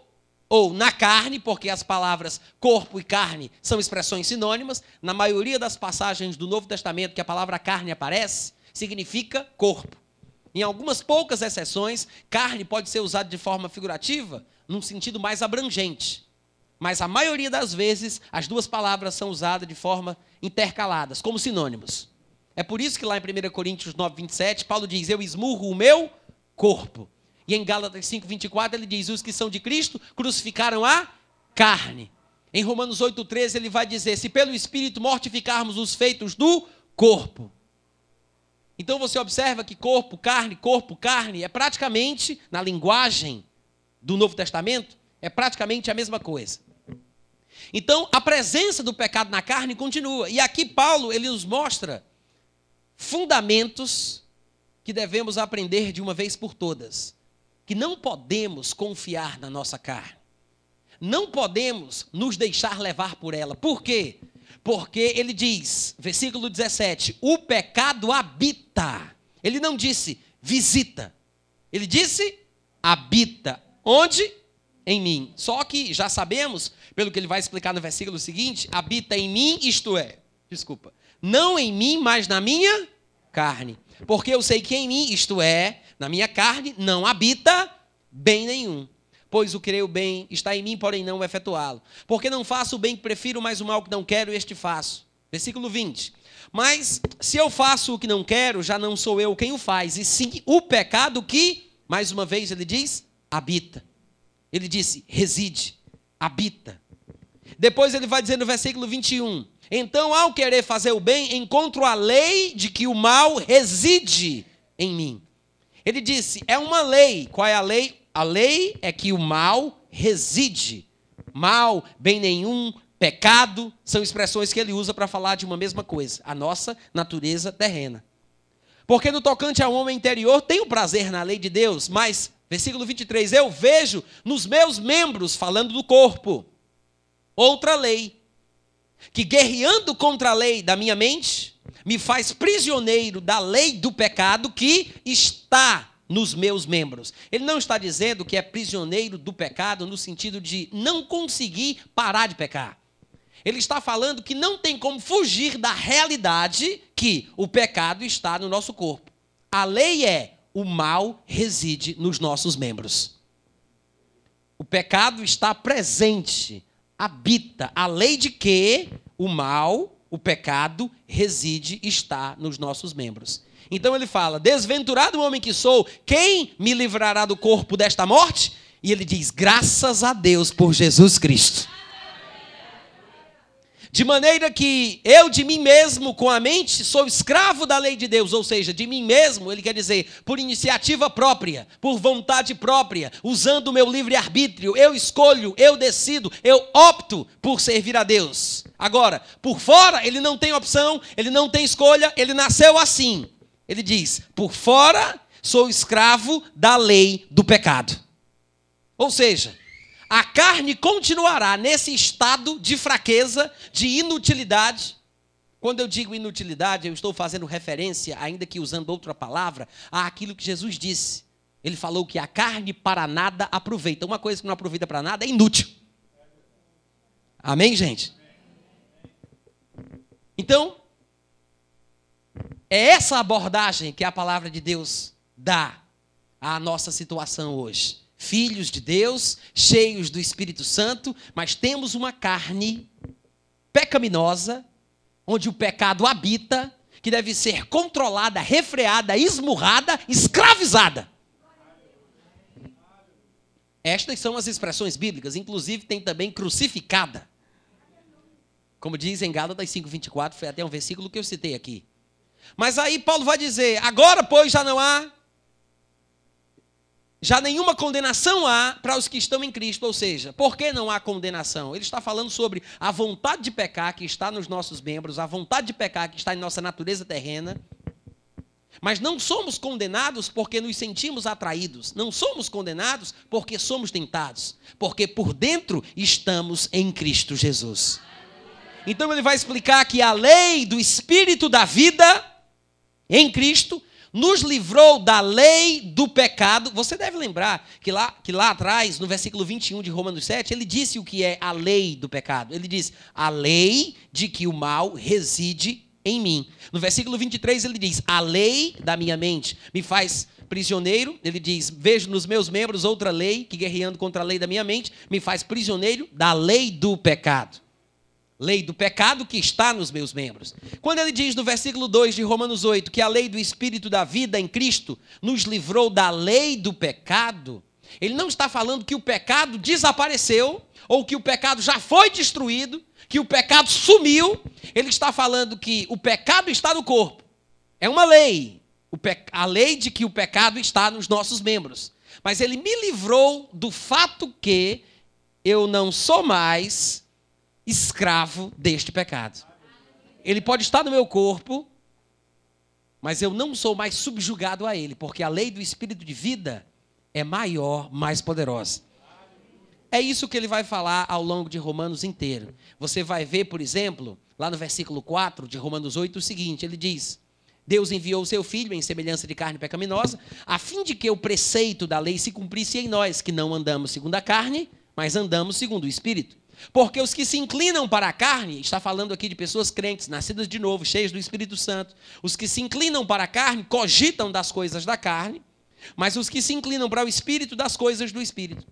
ou na carne, porque as palavras corpo e carne são expressões sinônimas. Na maioria das passagens do Novo Testamento que a palavra carne aparece, significa corpo. Em algumas poucas exceções, carne pode ser usada de forma figurativa, num sentido mais abrangente. Mas a maioria das vezes, as duas palavras são usadas de forma intercaladas, como sinônimos. É por isso que lá em 1 Coríntios 9, 27, Paulo diz: Eu esmurro o meu corpo e em Gálatas 5:24 ele diz: "Os que são de Cristo crucificaram a carne". Em Romanos 8:13 ele vai dizer: "Se pelo espírito mortificarmos os feitos do corpo". Então você observa que corpo, carne, corpo, carne é praticamente na linguagem do Novo Testamento é praticamente a mesma coisa. Então, a presença do pecado na carne continua. E aqui Paulo ele nos mostra fundamentos que devemos aprender de uma vez por todas que não podemos confiar na nossa carne. Não podemos nos deixar levar por ela. Por quê? Porque ele diz, versículo 17: o pecado habita. Ele não disse visita. Ele disse habita. Onde? Em mim. Só que já sabemos, pelo que ele vai explicar no versículo seguinte, habita em mim, isto é, desculpa, não em mim, mas na minha carne. Porque eu sei que em mim, isto é, na minha carne não habita bem nenhum. Pois o querer o bem está em mim, porém não efetuá-lo. Porque não faço o bem que prefiro, mas o mal que não quero, este faço. Versículo 20. Mas se eu faço o que não quero, já não sou eu quem o faz, e sim o pecado que, mais uma vez ele diz, habita. Ele disse, reside, habita. Depois ele vai dizer no versículo 21. Então, ao querer fazer o bem, encontro a lei de que o mal reside em mim. Ele disse: é uma lei. Qual é a lei? A lei é que o mal reside. Mal, bem nenhum, pecado, são expressões que ele usa para falar de uma mesma coisa, a nossa natureza terrena. Porque no tocante ao homem interior, tenho prazer na lei de Deus, mas, versículo 23, eu vejo nos meus membros, falando do corpo, outra lei, que guerreando contra a lei da minha mente, me faz prisioneiro da lei do pecado que está nos meus membros. Ele não está dizendo que é prisioneiro do pecado no sentido de não conseguir parar de pecar. Ele está falando que não tem como fugir da realidade que o pecado está no nosso corpo. A lei é o mal reside nos nossos membros. O pecado está presente, habita. A lei de que o mal o pecado reside, está nos nossos membros. Então ele fala: Desventurado homem que sou, quem me livrará do corpo desta morte? E ele diz: Graças a Deus por Jesus Cristo. De maneira que eu de mim mesmo, com a mente, sou escravo da lei de Deus, ou seja, de mim mesmo, ele quer dizer, por iniciativa própria, por vontade própria, usando o meu livre-arbítrio, eu escolho, eu decido, eu opto por servir a Deus. Agora, por fora, ele não tem opção, ele não tem escolha, ele nasceu assim. Ele diz: por fora, sou escravo da lei do pecado. Ou seja, a carne continuará nesse estado de fraqueza, de inutilidade. Quando eu digo inutilidade, eu estou fazendo referência, ainda que usando outra palavra, àquilo que Jesus disse. Ele falou que a carne para nada aproveita. Uma coisa que não aproveita para nada é inútil. Amém, gente? Então, é essa abordagem que a palavra de Deus dá à nossa situação hoje filhos de Deus, cheios do Espírito Santo, mas temos uma carne pecaminosa, onde o pecado habita, que deve ser controlada, refreada, esmurrada, escravizada. Estas são as expressões bíblicas, inclusive tem também crucificada. Como diz em Gálatas 5:24, foi até um versículo que eu citei aqui. Mas aí Paulo vai dizer: agora, pois, já não há já nenhuma condenação há para os que estão em Cristo, ou seja, por que não há condenação? Ele está falando sobre a vontade de pecar que está nos nossos membros, a vontade de pecar que está em nossa natureza terrena. Mas não somos condenados porque nos sentimos atraídos, não somos condenados porque somos tentados, porque por dentro estamos em Cristo Jesus. Então ele vai explicar que a lei do espírito da vida em Cristo nos livrou da lei do pecado. Você deve lembrar que lá, que lá atrás, no versículo 21 de Romanos 7, ele disse o que é a lei do pecado. Ele diz: a lei de que o mal reside em mim. No versículo 23, ele diz: a lei da minha mente me faz prisioneiro. Ele diz: vejo nos meus membros outra lei que, guerreando contra a lei da minha mente, me faz prisioneiro da lei do pecado lei do pecado que está nos meus membros. Quando ele diz no versículo 2 de Romanos 8 que a lei do Espírito da vida em Cristo nos livrou da lei do pecado, ele não está falando que o pecado desapareceu ou que o pecado já foi destruído, que o pecado sumiu. Ele está falando que o pecado está no corpo. É uma lei, a lei de que o pecado está nos nossos membros. Mas ele me livrou do fato que eu não sou mais escravo deste pecado. Ele pode estar no meu corpo, mas eu não sou mais subjugado a ele, porque a lei do espírito de vida é maior, mais poderosa. É isso que ele vai falar ao longo de Romanos inteiro. Você vai ver, por exemplo, lá no versículo 4 de Romanos 8, o seguinte: ele diz. Deus enviou o seu filho em semelhança de carne pecaminosa, a fim de que o preceito da lei se cumprisse em nós, que não andamos segundo a carne, mas andamos segundo o Espírito. Porque os que se inclinam para a carne, está falando aqui de pessoas crentes, nascidas de novo, cheias do Espírito Santo. Os que se inclinam para a carne cogitam das coisas da carne, mas os que se inclinam para o Espírito, das coisas do Espírito.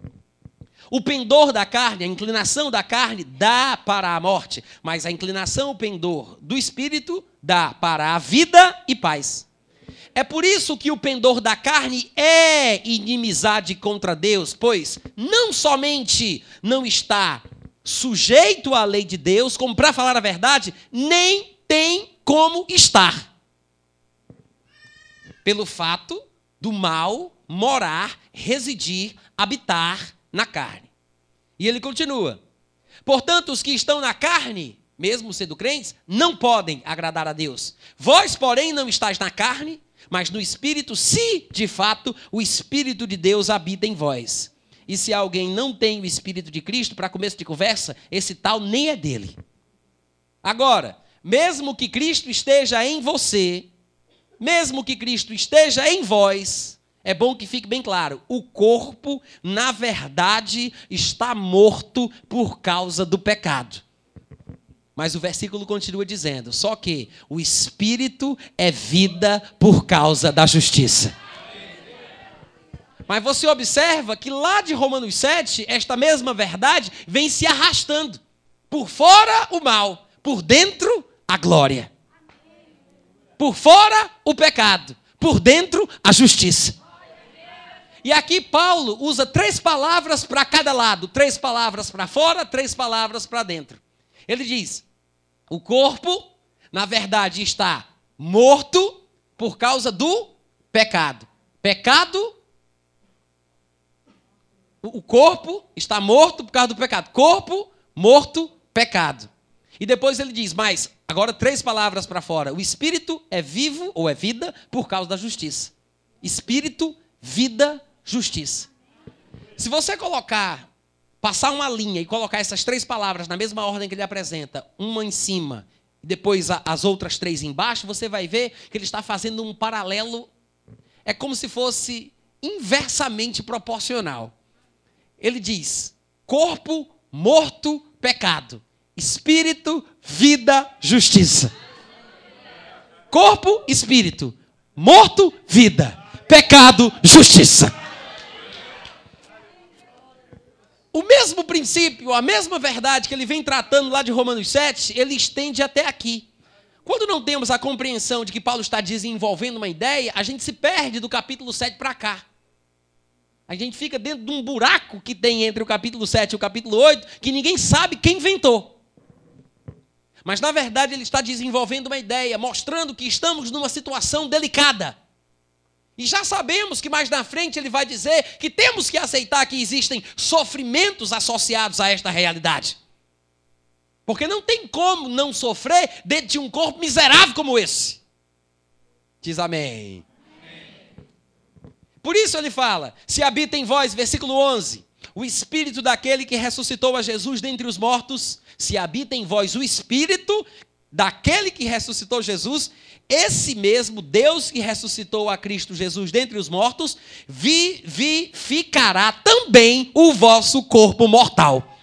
O pendor da carne, a inclinação da carne, dá para a morte, mas a inclinação, o pendor do Espírito, dá para a vida e paz. É por isso que o pendor da carne é inimizade contra Deus, pois não somente não está sujeito à lei de Deus, como para falar a verdade, nem tem como estar. Pelo fato do mal morar, residir, habitar na carne. E ele continua: Portanto, os que estão na carne, mesmo sendo crentes, não podem agradar a Deus. Vós, porém, não estáis na carne, mas no espírito, se de fato o espírito de Deus habita em vós. E se alguém não tem o Espírito de Cristo, para começo de conversa, esse tal nem é dele. Agora, mesmo que Cristo esteja em você, mesmo que Cristo esteja em vós, é bom que fique bem claro: o corpo, na verdade, está morto por causa do pecado. Mas o versículo continua dizendo: só que o espírito é vida por causa da justiça. Mas você observa que lá de Romanos 7, esta mesma verdade vem se arrastando. Por fora o mal, por dentro a glória. Por fora o pecado, por dentro a justiça. E aqui Paulo usa três palavras para cada lado: três palavras para fora, três palavras para dentro. Ele diz: O corpo, na verdade, está morto por causa do pecado. Pecado. O corpo está morto por causa do pecado. Corpo, morto, pecado. E depois ele diz, mas, agora três palavras para fora. O espírito é vivo ou é vida por causa da justiça. Espírito, vida, justiça. Se você colocar, passar uma linha e colocar essas três palavras na mesma ordem que ele apresenta, uma em cima e depois as outras três embaixo, você vai ver que ele está fazendo um paralelo. É como se fosse inversamente proporcional. Ele diz: corpo morto, pecado. Espírito, vida, justiça. Corpo, espírito. Morto, vida. Pecado, justiça. O mesmo princípio, a mesma verdade que ele vem tratando lá de Romanos 7, ele estende até aqui. Quando não temos a compreensão de que Paulo está desenvolvendo uma ideia, a gente se perde do capítulo 7 para cá. A gente fica dentro de um buraco que tem entre o capítulo 7 e o capítulo 8, que ninguém sabe quem inventou. Mas na verdade ele está desenvolvendo uma ideia, mostrando que estamos numa situação delicada. E já sabemos que mais na frente ele vai dizer que temos que aceitar que existem sofrimentos associados a esta realidade. Porque não tem como não sofrer dentro de um corpo miserável como esse. Diz amém. Por isso ele fala: se habita em vós, versículo 11, o espírito daquele que ressuscitou a Jesus dentre os mortos, se habita em vós o Espírito daquele que ressuscitou Jesus, esse mesmo Deus que ressuscitou a Cristo Jesus dentre os mortos, vivificará também o vosso corpo mortal.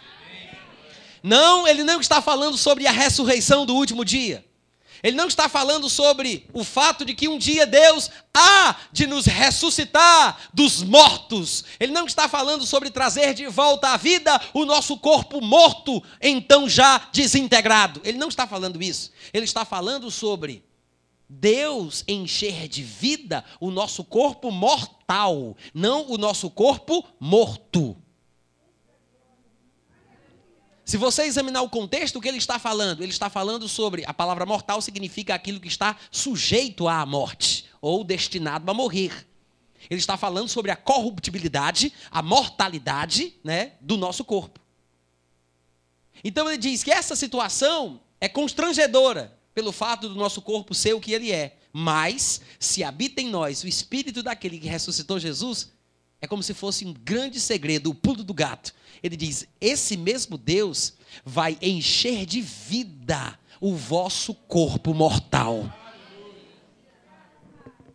Não, ele não está falando sobre a ressurreição do último dia. Ele não está falando sobre o fato de que um dia Deus há de nos ressuscitar dos mortos. Ele não está falando sobre trazer de volta à vida o nosso corpo morto, então já desintegrado. Ele não está falando isso. Ele está falando sobre Deus encher de vida o nosso corpo mortal, não o nosso corpo morto. Se você examinar o contexto, o que ele está falando? Ele está falando sobre a palavra mortal significa aquilo que está sujeito à morte ou destinado a morrer. Ele está falando sobre a corruptibilidade, a mortalidade, né, do nosso corpo. Então ele diz que essa situação é constrangedora pelo fato do nosso corpo ser o que ele é, mas se habita em nós o espírito daquele que ressuscitou Jesus, é como se fosse um grande segredo, o pulo do gato ele diz: esse mesmo Deus vai encher de vida o vosso corpo mortal.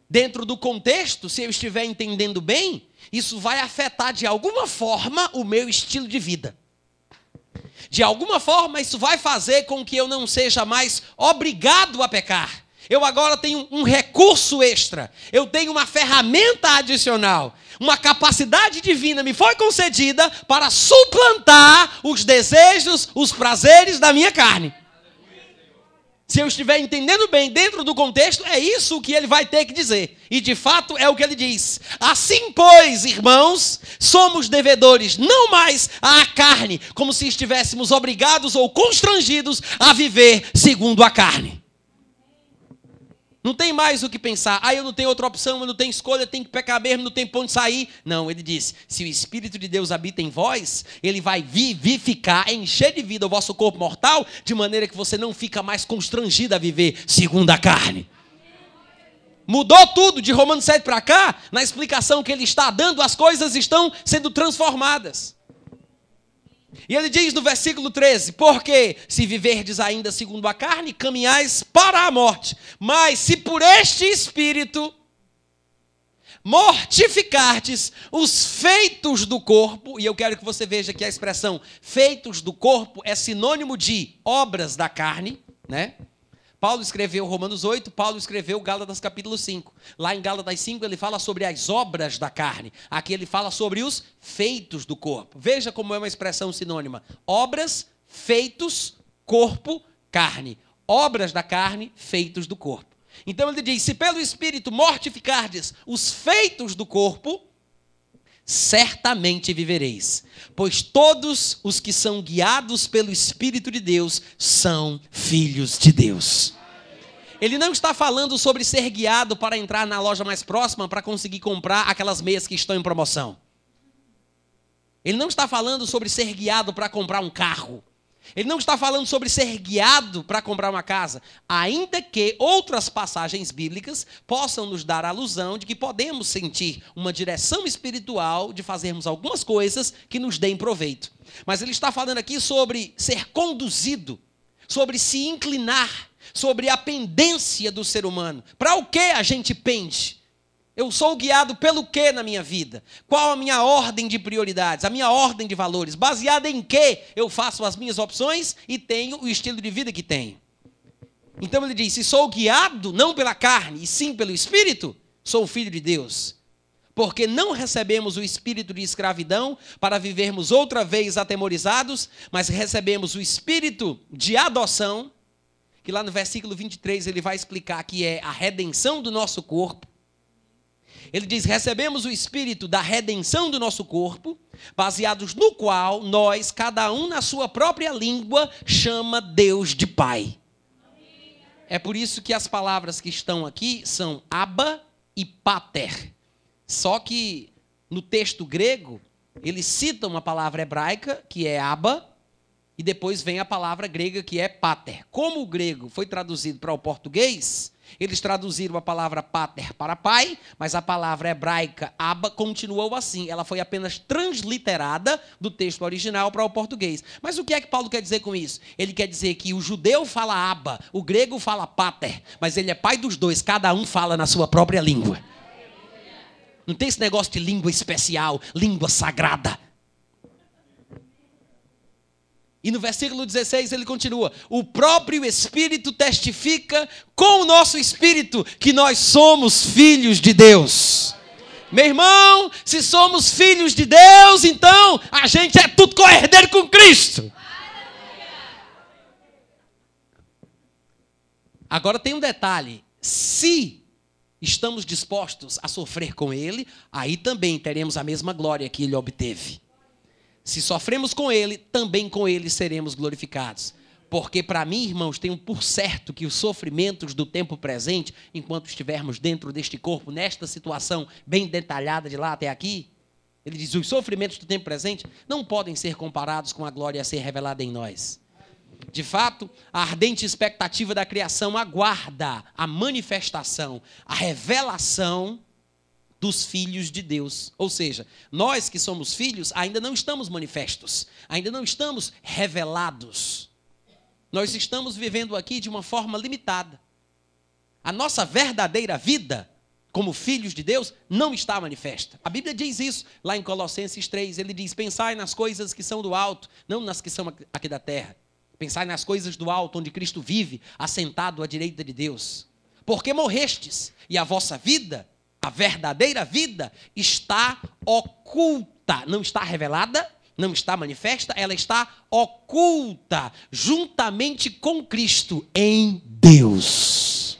Dentro do contexto, se eu estiver entendendo bem, isso vai afetar de alguma forma o meu estilo de vida. De alguma forma, isso vai fazer com que eu não seja mais obrigado a pecar. Eu agora tenho um recurso extra. Eu tenho uma ferramenta adicional uma capacidade divina me foi concedida para suplantar os desejos, os prazeres da minha carne. Se eu estiver entendendo bem dentro do contexto, é isso que ele vai ter que dizer. E de fato é o que ele diz. Assim, pois, irmãos, somos devedores não mais à carne, como se estivéssemos obrigados ou constrangidos a viver segundo a carne. Não tem mais o que pensar. Ah, eu não tenho outra opção, eu não tenho escolha, tenho que pecar mesmo, não tem ponto de sair. Não, ele disse: se o Espírito de Deus habita em vós, ele vai vivificar, encher de vida o vosso corpo mortal, de maneira que você não fica mais constrangido a viver segundo a carne. Mudou tudo de Romanos 7 para cá, na explicação que ele está dando, as coisas estão sendo transformadas. E ele diz no versículo 13: Porque se viverdes ainda segundo a carne, caminhais para a morte. Mas se por este espírito mortificardes os feitos do corpo, e eu quero que você veja que a expressão feitos do corpo é sinônimo de obras da carne, né? Paulo escreveu Romanos 8, Paulo escreveu Gálatas capítulo 5. Lá em Gálatas 5 ele fala sobre as obras da carne. Aqui ele fala sobre os feitos do corpo. Veja como é uma expressão sinônima: obras, feitos, corpo, carne. Obras da carne, feitos do corpo. Então ele diz: se pelo espírito mortificardes os feitos do corpo, certamente vivereis. Pois todos os que são guiados pelo Espírito de Deus são filhos de Deus. Ele não está falando sobre ser guiado para entrar na loja mais próxima para conseguir comprar aquelas meias que estão em promoção. Ele não está falando sobre ser guiado para comprar um carro. Ele não está falando sobre ser guiado para comprar uma casa, ainda que outras passagens bíblicas possam nos dar a alusão de que podemos sentir uma direção espiritual de fazermos algumas coisas que nos deem proveito. Mas ele está falando aqui sobre ser conduzido, sobre se inclinar, sobre a pendência do ser humano. Para o que a gente pende? Eu sou guiado pelo que na minha vida? Qual a minha ordem de prioridades, a minha ordem de valores? Baseada em que eu faço as minhas opções e tenho o estilo de vida que tenho? Então ele diz: se sou guiado não pela carne, e sim pelo espírito, sou filho de Deus. Porque não recebemos o espírito de escravidão para vivermos outra vez atemorizados, mas recebemos o espírito de adoção, que lá no versículo 23 ele vai explicar que é a redenção do nosso corpo ele diz: recebemos o espírito da redenção do nosso corpo, baseados no qual nós, cada um na sua própria língua, chama Deus de Pai. É por isso que as palavras que estão aqui são Abba e Pater. Só que no texto grego, ele cita uma palavra hebraica, que é Abba, e depois vem a palavra grega, que é Pater. Como o grego foi traduzido para o português, eles traduziram a palavra pater para pai, mas a palavra hebraica aba continuou assim. Ela foi apenas transliterada do texto original para o português. Mas o que é que Paulo quer dizer com isso? Ele quer dizer que o judeu fala aba, o grego fala pater, mas ele é pai dos dois, cada um fala na sua própria língua. Não tem esse negócio de língua especial, língua sagrada. E no versículo 16 ele continua: O próprio Espírito testifica com o nosso espírito que nós somos filhos de Deus. Meu irmão, se somos filhos de Deus, então a gente é tudo corredeiro com Cristo. Agora tem um detalhe: se estamos dispostos a sofrer com Ele, aí também teremos a mesma glória que Ele obteve. Se sofremos com ele, também com ele seremos glorificados. Porque para mim, irmãos, tenho por certo que os sofrimentos do tempo presente, enquanto estivermos dentro deste corpo, nesta situação bem detalhada de lá até aqui, ele diz: os sofrimentos do tempo presente não podem ser comparados com a glória a ser revelada em nós. De fato, a ardente expectativa da criação aguarda a manifestação, a revelação dos filhos de Deus. Ou seja, nós que somos filhos ainda não estamos manifestos, ainda não estamos revelados. Nós estamos vivendo aqui de uma forma limitada. A nossa verdadeira vida, como filhos de Deus, não está manifesta. A Bíblia diz isso lá em Colossenses 3. Ele diz: Pensai nas coisas que são do alto, não nas que são aqui da terra. Pensai nas coisas do alto, onde Cristo vive, assentado à direita de Deus. Porque morrestes, e a vossa vida a verdadeira vida está oculta, não está revelada, não está manifesta, ela está oculta, juntamente com Cristo em Deus.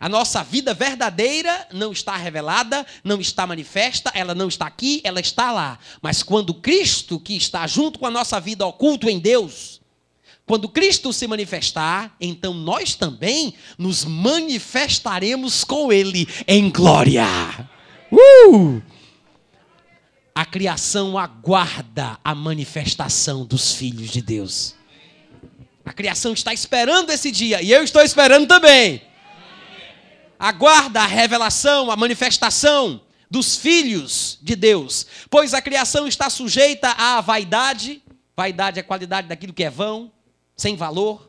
A nossa vida verdadeira não está revelada, não está manifesta, ela não está aqui, ela está lá. Mas quando Cristo, que está junto com a nossa vida oculto em Deus, quando Cristo se manifestar, então nós também nos manifestaremos com Ele em glória. Uh! A criação aguarda a manifestação dos filhos de Deus. A criação está esperando esse dia e eu estou esperando também. Aguarda a revelação, a manifestação dos filhos de Deus, pois a criação está sujeita à vaidade. Vaidade é a qualidade daquilo que é vão, sem valor.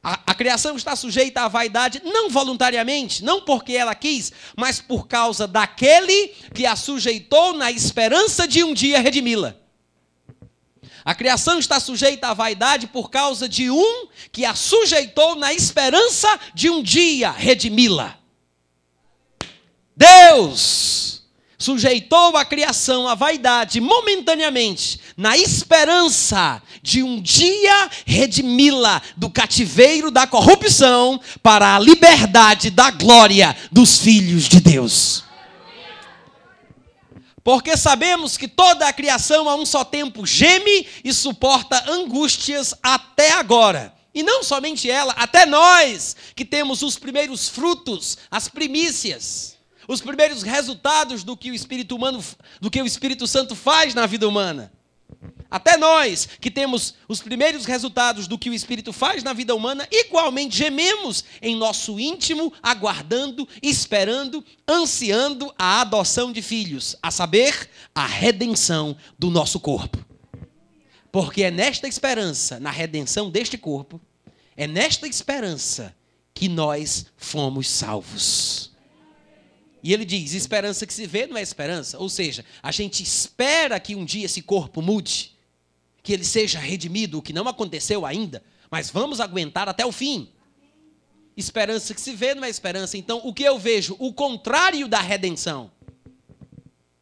A, a, criação está sujeita à vaidade, não voluntariamente, não porque ela quis, mas por causa daquele que a sujeitou na esperança de um dia redimi-la. A criação está sujeita à vaidade por causa de um que a sujeitou na esperança de um dia redimi-la. Deus sujeitou a criação à vaidade momentaneamente, na esperança de um dia redimi-la do cativeiro da corrupção para a liberdade da glória dos filhos de Deus. Porque sabemos que toda a criação a um só tempo geme e suporta angústias até agora. E não somente ela, até nós, que temos os primeiros frutos, as primícias, os primeiros resultados do que o Espírito humano, do que o Espírito Santo faz na vida humana. Até nós, que temos os primeiros resultados do que o Espírito faz na vida humana, igualmente gememos em nosso íntimo, aguardando, esperando, ansiando a adoção de filhos, a saber, a redenção do nosso corpo. Porque é nesta esperança, na redenção deste corpo, é nesta esperança que nós fomos salvos. E ele diz: esperança que se vê não é esperança. Ou seja, a gente espera que um dia esse corpo mude que ele seja redimido, o que não aconteceu ainda, mas vamos aguentar até o fim. Esperança que se vê não é esperança. Então, o que eu vejo? O contrário da redenção.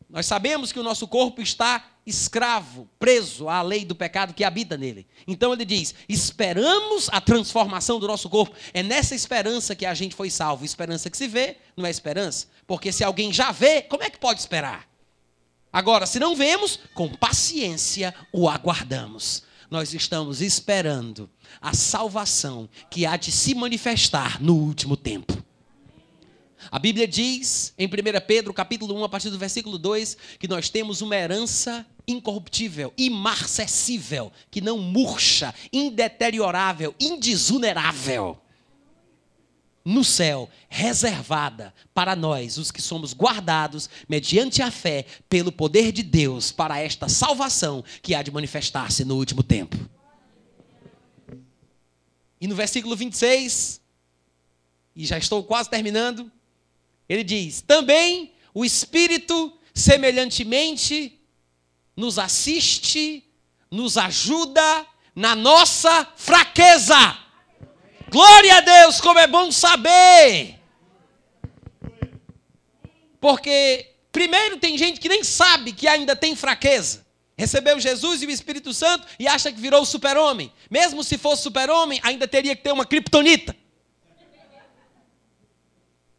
Nós sabemos que o nosso corpo está escravo, preso à lei do pecado que habita nele. Então ele diz: esperamos a transformação do nosso corpo. É nessa esperança que a gente foi salvo. Esperança que se vê não é esperança. Porque se alguém já vê, como é que pode esperar? Agora, se não vemos, com paciência o aguardamos. Nós estamos esperando a salvação que há de se manifestar no último tempo. A Bíblia diz em 1 Pedro, capítulo 1, a partir do versículo 2, que nós temos uma herança incorruptível, imarcessível, que não murcha, indeteriorável, indisunerável no céu, reservada para nós, os que somos guardados mediante a fé pelo poder de Deus para esta salvação que há de manifestar-se no último tempo. E no versículo 26, e já estou quase terminando, ele diz: Também o Espírito semelhantemente nos assiste, nos ajuda na nossa fraqueza Glória a Deus, como é bom saber. Porque, primeiro, tem gente que nem sabe que ainda tem fraqueza. Recebeu Jesus e o Espírito Santo e acha que virou super-homem. Mesmo se fosse super-homem, ainda teria que ter uma criptonita.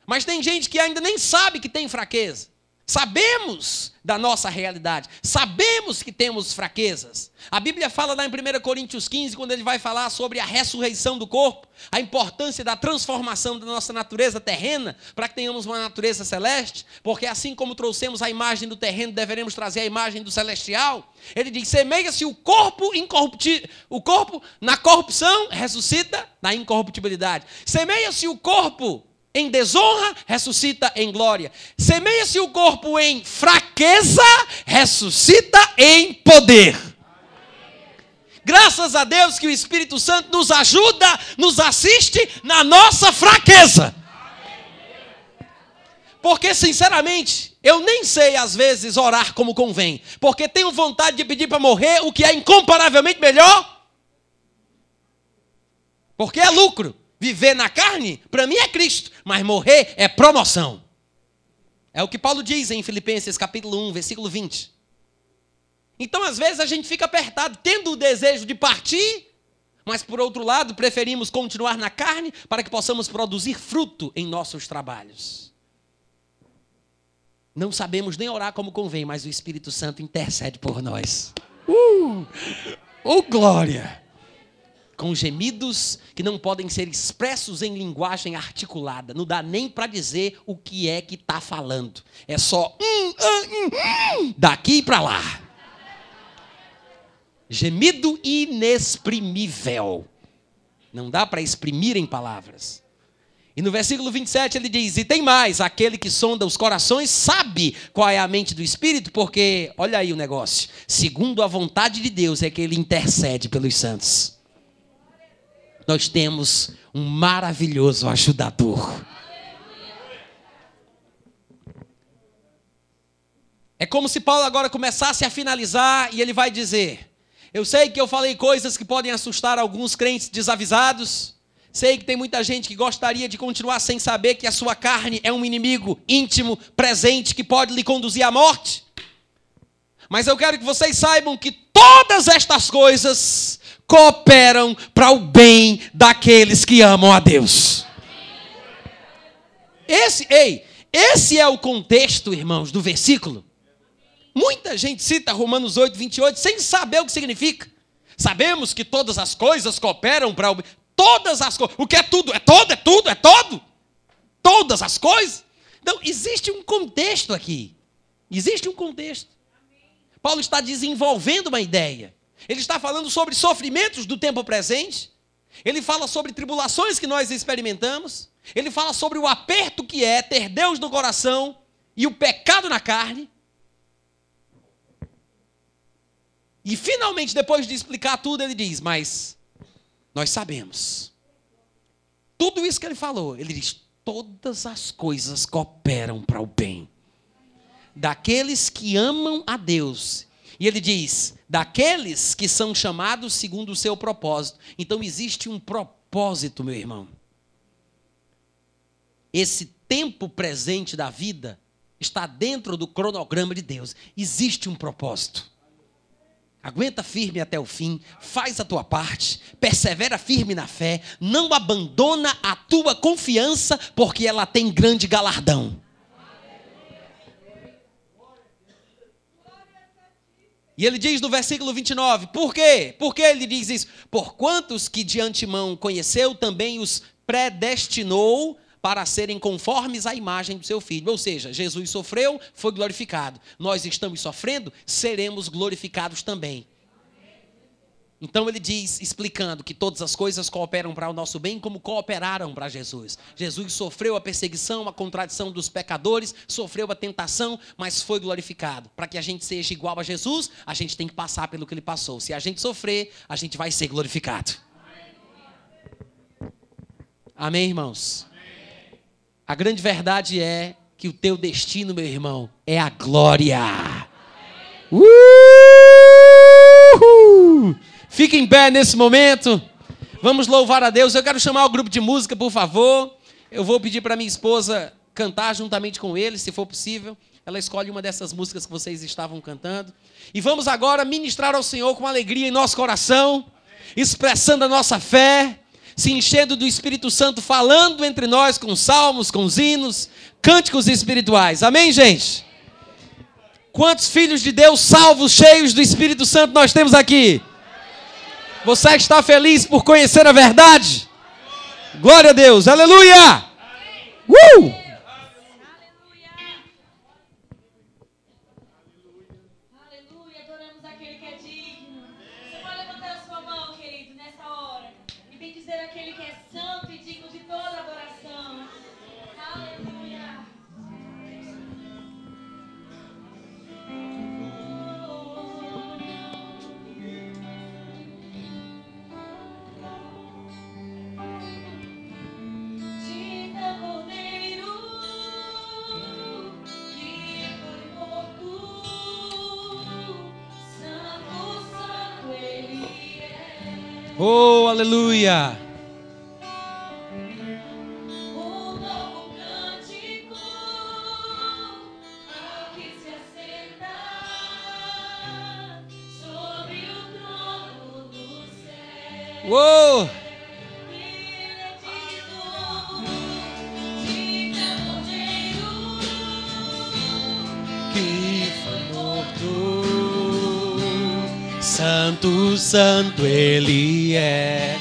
Mas tem gente que ainda nem sabe que tem fraqueza. Sabemos da nossa realidade, sabemos que temos fraquezas. A Bíblia fala lá em 1 Coríntios 15, quando ele vai falar sobre a ressurreição do corpo, a importância da transformação da nossa natureza terrena para que tenhamos uma natureza celeste, porque assim como trouxemos a imagem do terreno, deveremos trazer a imagem do celestial. Ele diz: semeia-se o corpo incorruptível, o corpo na corrupção, ressuscita na incorruptibilidade. Semeia-se o corpo em desonra, ressuscita em glória. Semeia-se o corpo em fraqueza, ressuscita em poder. Graças a Deus que o Espírito Santo nos ajuda, nos assiste na nossa fraqueza. Porque, sinceramente, eu nem sei às vezes orar como convém. Porque tenho vontade de pedir para morrer o que é incomparavelmente melhor. Porque é lucro. Viver na carne, para mim é Cristo, mas morrer é promoção. É o que Paulo diz em Filipenses capítulo 1, versículo 20. Então, às vezes, a gente fica apertado, tendo o desejo de partir, mas por outro lado, preferimos continuar na carne para que possamos produzir fruto em nossos trabalhos. Não sabemos nem orar como convém, mas o Espírito Santo intercede por nós. Uh! Oh, glória! Com gemidos que não podem ser expressos em linguagem articulada. Não dá nem para dizer o que é que está falando. É só hum, hum, hum, daqui para lá. Gemido inexprimível. Não dá para exprimir em palavras. E no versículo 27 ele diz: E tem mais, aquele que sonda os corações sabe qual é a mente do Espírito, porque, olha aí o negócio, segundo a vontade de Deus é que ele intercede pelos santos nós temos um maravilhoso ajudador. É como se Paulo agora começasse a finalizar e ele vai dizer: Eu sei que eu falei coisas que podem assustar alguns crentes desavisados. Sei que tem muita gente que gostaria de continuar sem saber que a sua carne é um inimigo íntimo, presente, que pode lhe conduzir à morte. Mas eu quero que vocês saibam que todas estas coisas cooperam para o bem daqueles que amam a Deus. Esse, ei, esse é o contexto, irmãos, do versículo. Muita gente cita Romanos 8, 28 sem saber o que significa. Sabemos que todas as coisas cooperam para o bem. Todas as coisas. O que é tudo? É todo, é tudo, é todo. Todas as coisas. Então, existe um contexto aqui. Existe um contexto. Paulo está desenvolvendo uma ideia. Ele está falando sobre sofrimentos do tempo presente. Ele fala sobre tribulações que nós experimentamos. Ele fala sobre o aperto que é ter Deus no coração e o pecado na carne. E finalmente, depois de explicar tudo, ele diz: Mas nós sabemos. Tudo isso que ele falou, ele diz: Todas as coisas cooperam para o bem daqueles que amam a Deus. E ele diz: daqueles que são chamados segundo o seu propósito. Então existe um propósito, meu irmão. Esse tempo presente da vida está dentro do cronograma de Deus. Existe um propósito. Aguenta firme até o fim, faz a tua parte, persevera firme na fé, não abandona a tua confiança, porque ela tem grande galardão. E ele diz no versículo 29, por quê? Por que ele diz isso? Por quantos que de antemão conheceu, também os predestinou para serem conformes à imagem do seu filho. Ou seja, Jesus sofreu, foi glorificado. Nós estamos sofrendo, seremos glorificados também. Então ele diz, explicando que todas as coisas cooperam para o nosso bem, como cooperaram para Jesus. Jesus sofreu a perseguição, a contradição dos pecadores, sofreu a tentação, mas foi glorificado. Para que a gente seja igual a Jesus, a gente tem que passar pelo que ele passou. Se a gente sofrer, a gente vai ser glorificado. Amém, irmãos? A grande verdade é que o teu destino, meu irmão, é a glória. Uh! Fique em pé nesse momento. Vamos louvar a Deus. Eu quero chamar o grupo de música, por favor. Eu vou pedir para minha esposa cantar juntamente com eles, se for possível. Ela escolhe uma dessas músicas que vocês estavam cantando. E vamos agora ministrar ao Senhor com alegria em nosso coração, expressando a nossa fé, se enchendo do Espírito Santo, falando entre nós com salmos, com hinos, cânticos espirituais. Amém, gente? Quantos filhos de Deus salvos, cheios do Espírito Santo nós temos aqui? Você está feliz por conhecer a verdade? Glória a Deus, aleluia! Uh! Aleluia! Uou! Que foi morto. Santo, santo ele é.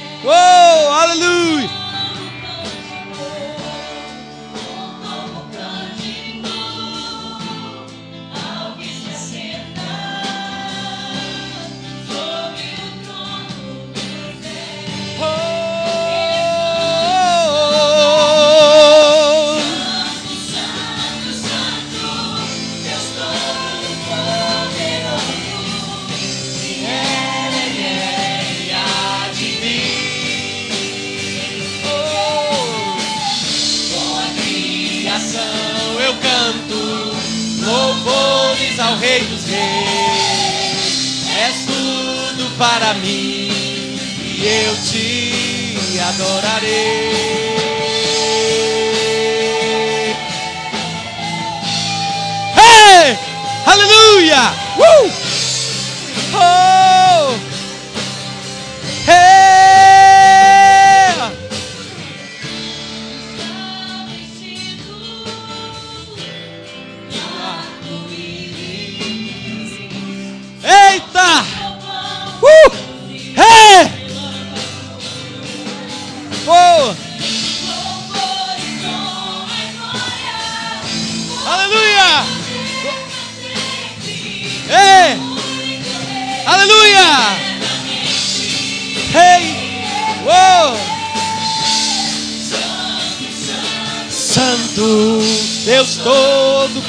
Deus Todo-Poderoso,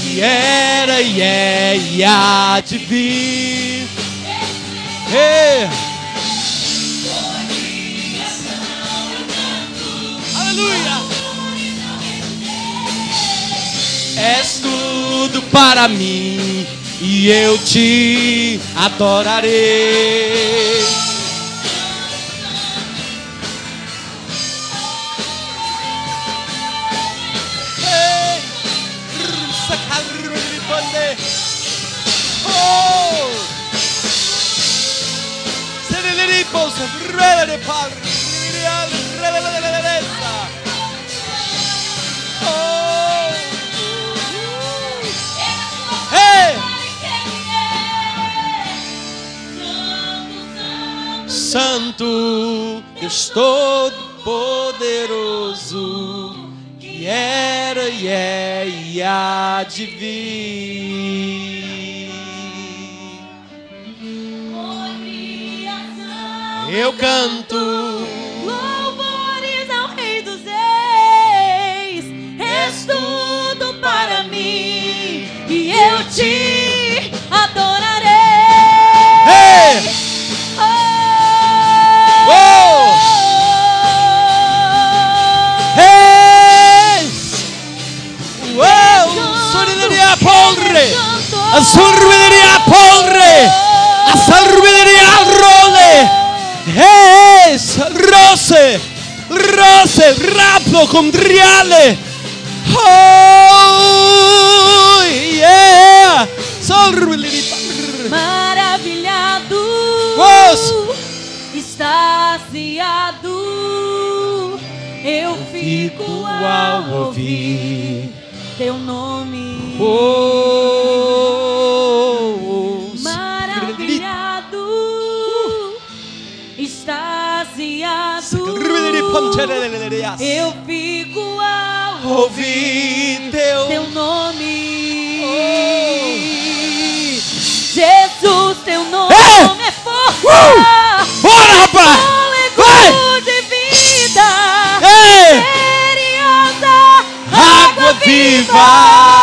que era e é e há de vir. Ei. Aleluia! És tudo para mim e eu te adorarei. Real, relelelelelesa. Oh! Ei! Santo, Deus Todo-Poderoso, que era e é e há de vir. Eu canto, Louvores ao Rei dos Reis, és tudo para mim e eu te adorarei. Ei! Oh! Uou! Reis! Uou! Solidaria polre! A sorvederia polre! A sorvederia role! Reis! Rose! Rose! Raplo condriale! Oh! Yeah! Maravilhado, extasiado, eu fico ao ouvir teu nome. Oh, eu fico ao Ouvi teu teu nome. Jesus, teu nome é força, Bora, rapaz! fôlego de vida, Ei! misteriosa Água viva! Ei!